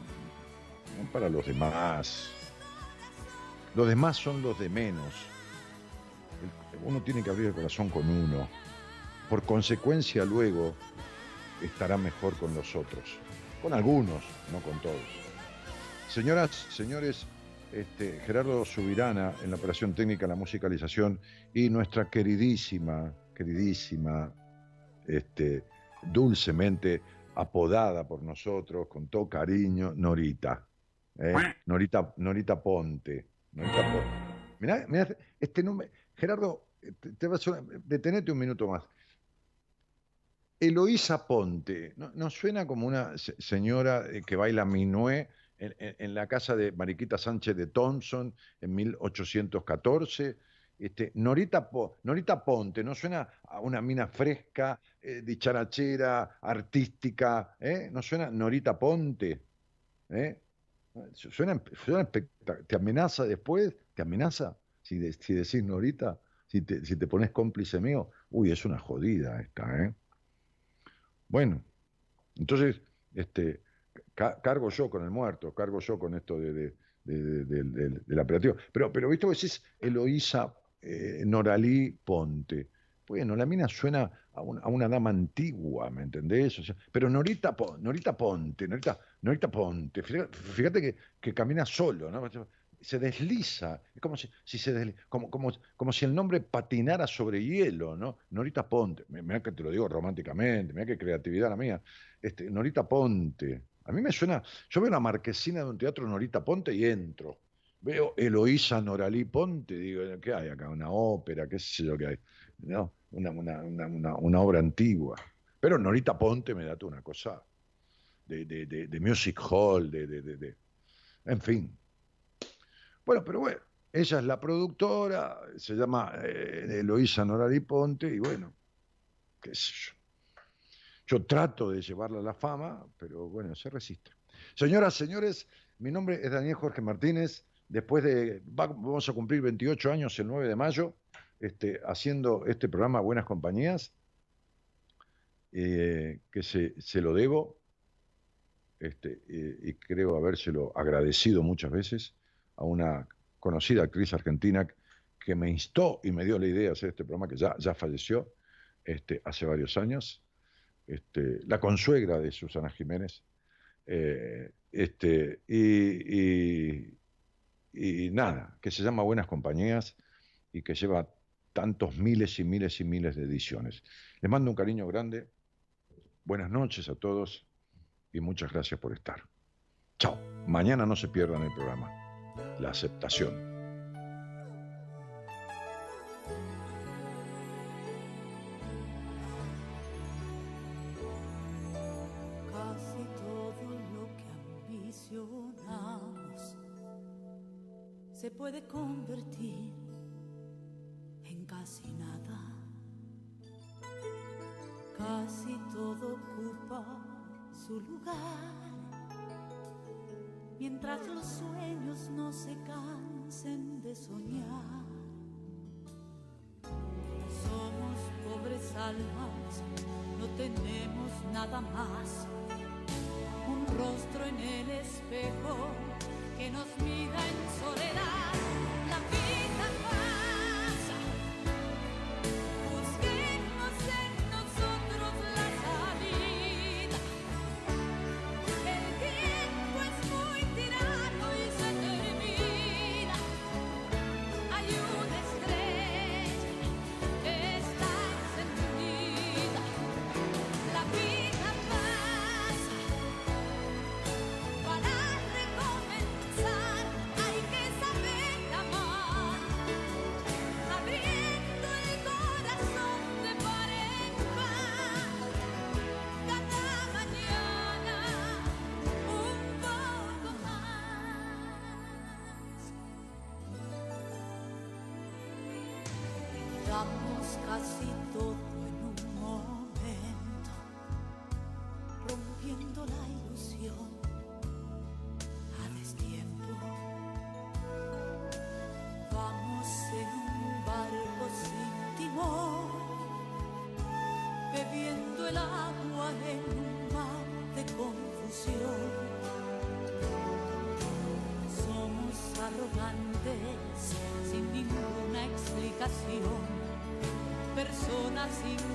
no para los demás, los demás son los de menos. Uno tiene que abrir el corazón con uno. Por consecuencia, luego estará mejor con los otros. Con algunos, no con todos. Señoras, señores, este, Gerardo Subirana en la operación técnica, la musicalización y nuestra queridísima, queridísima, este, dulcemente apodada por nosotros, con todo cariño, Norita. ¿eh? Norita, Norita Ponte. Mirá, este nombre. Gerardo, te, vas a, detenete un minuto más. Eloísa Ponte, ¿no, suena como una señora eh, que baila minué en, la casa de Mariquita Sánchez de Thompson en 1814? Este, Norita, Norita Ponte, ¿no suena a una mina fresca, eh, dicharachera, artística? ¿eh? ¿No suena Norita Ponte? ¿Eh? Suena, ¿Te amenaza después? ¿Te amenaza? Si, si decís Norita, si te, si te pones cómplice mío, uy, es una jodida esta, ¿eh? Bueno, entonces, este, cargo yo con el muerto, cargo yo con esto de, del operativo. Pero, pero visto que decís Eloísa eh, Noralí Ponte. Bueno, la mina suena a, una dama antigua, ¿me entendés? pero Norita, Norita Ponte, Norita, Norita Ponte, fíjate, que, camina solo, ¿no? Se desliza, es como si, se como, como, como, si el nombre patinara sobre hielo, ¿no? Norita Ponte, mira que te lo digo románticamente, mira qué creatividad la mía. Este, Norita Ponte, a mí me suena, yo veo una marquesina de un teatro Norita Ponte y entro. Veo Eloísa Noralí Ponte, digo, ¿qué hay acá? Una ópera, qué sé yo qué hay. ¿no? una, una, una, una obra antigua. Pero Norita Ponte me da toda una cosa de, de, de, music hall, de, de, En fin. Bueno, pero bueno, ella es la productora, se llama eh, Eloísa Norari Ponte, y bueno, qué sé yo. Yo trato de llevarla a la fama, pero bueno, se resiste. Señoras, señores, mi nombre es Daniel Jorge Martínez. Después de, vamos a cumplir 28 años el 9 de mayo, este, haciendo este programa Buenas Compañías, eh, que se, se, lo debo, este, y creo habérselo agradecido muchas veces a una conocida actriz argentina que me instó y me dio la idea de hacer este programa, que ya, ya falleció este, hace varios años, este, la consuegra de Susana Jiménez, eh, este, y, y, nada, que se llama Buenas Compañías y que lleva tantos miles y miles y miles de ediciones. Les mando un cariño grande, buenas noches a todos y muchas gracias por estar. Chao, mañana no se pierdan el programa, la aceptación. Puede convertir en casi nada. Casi todo ocupa su lugar. Mientras los sueños no se cansen de soñar. Somos pobres almas, no tenemos nada más. Un rostro en el espejo que nos mira en soledad. La vida personas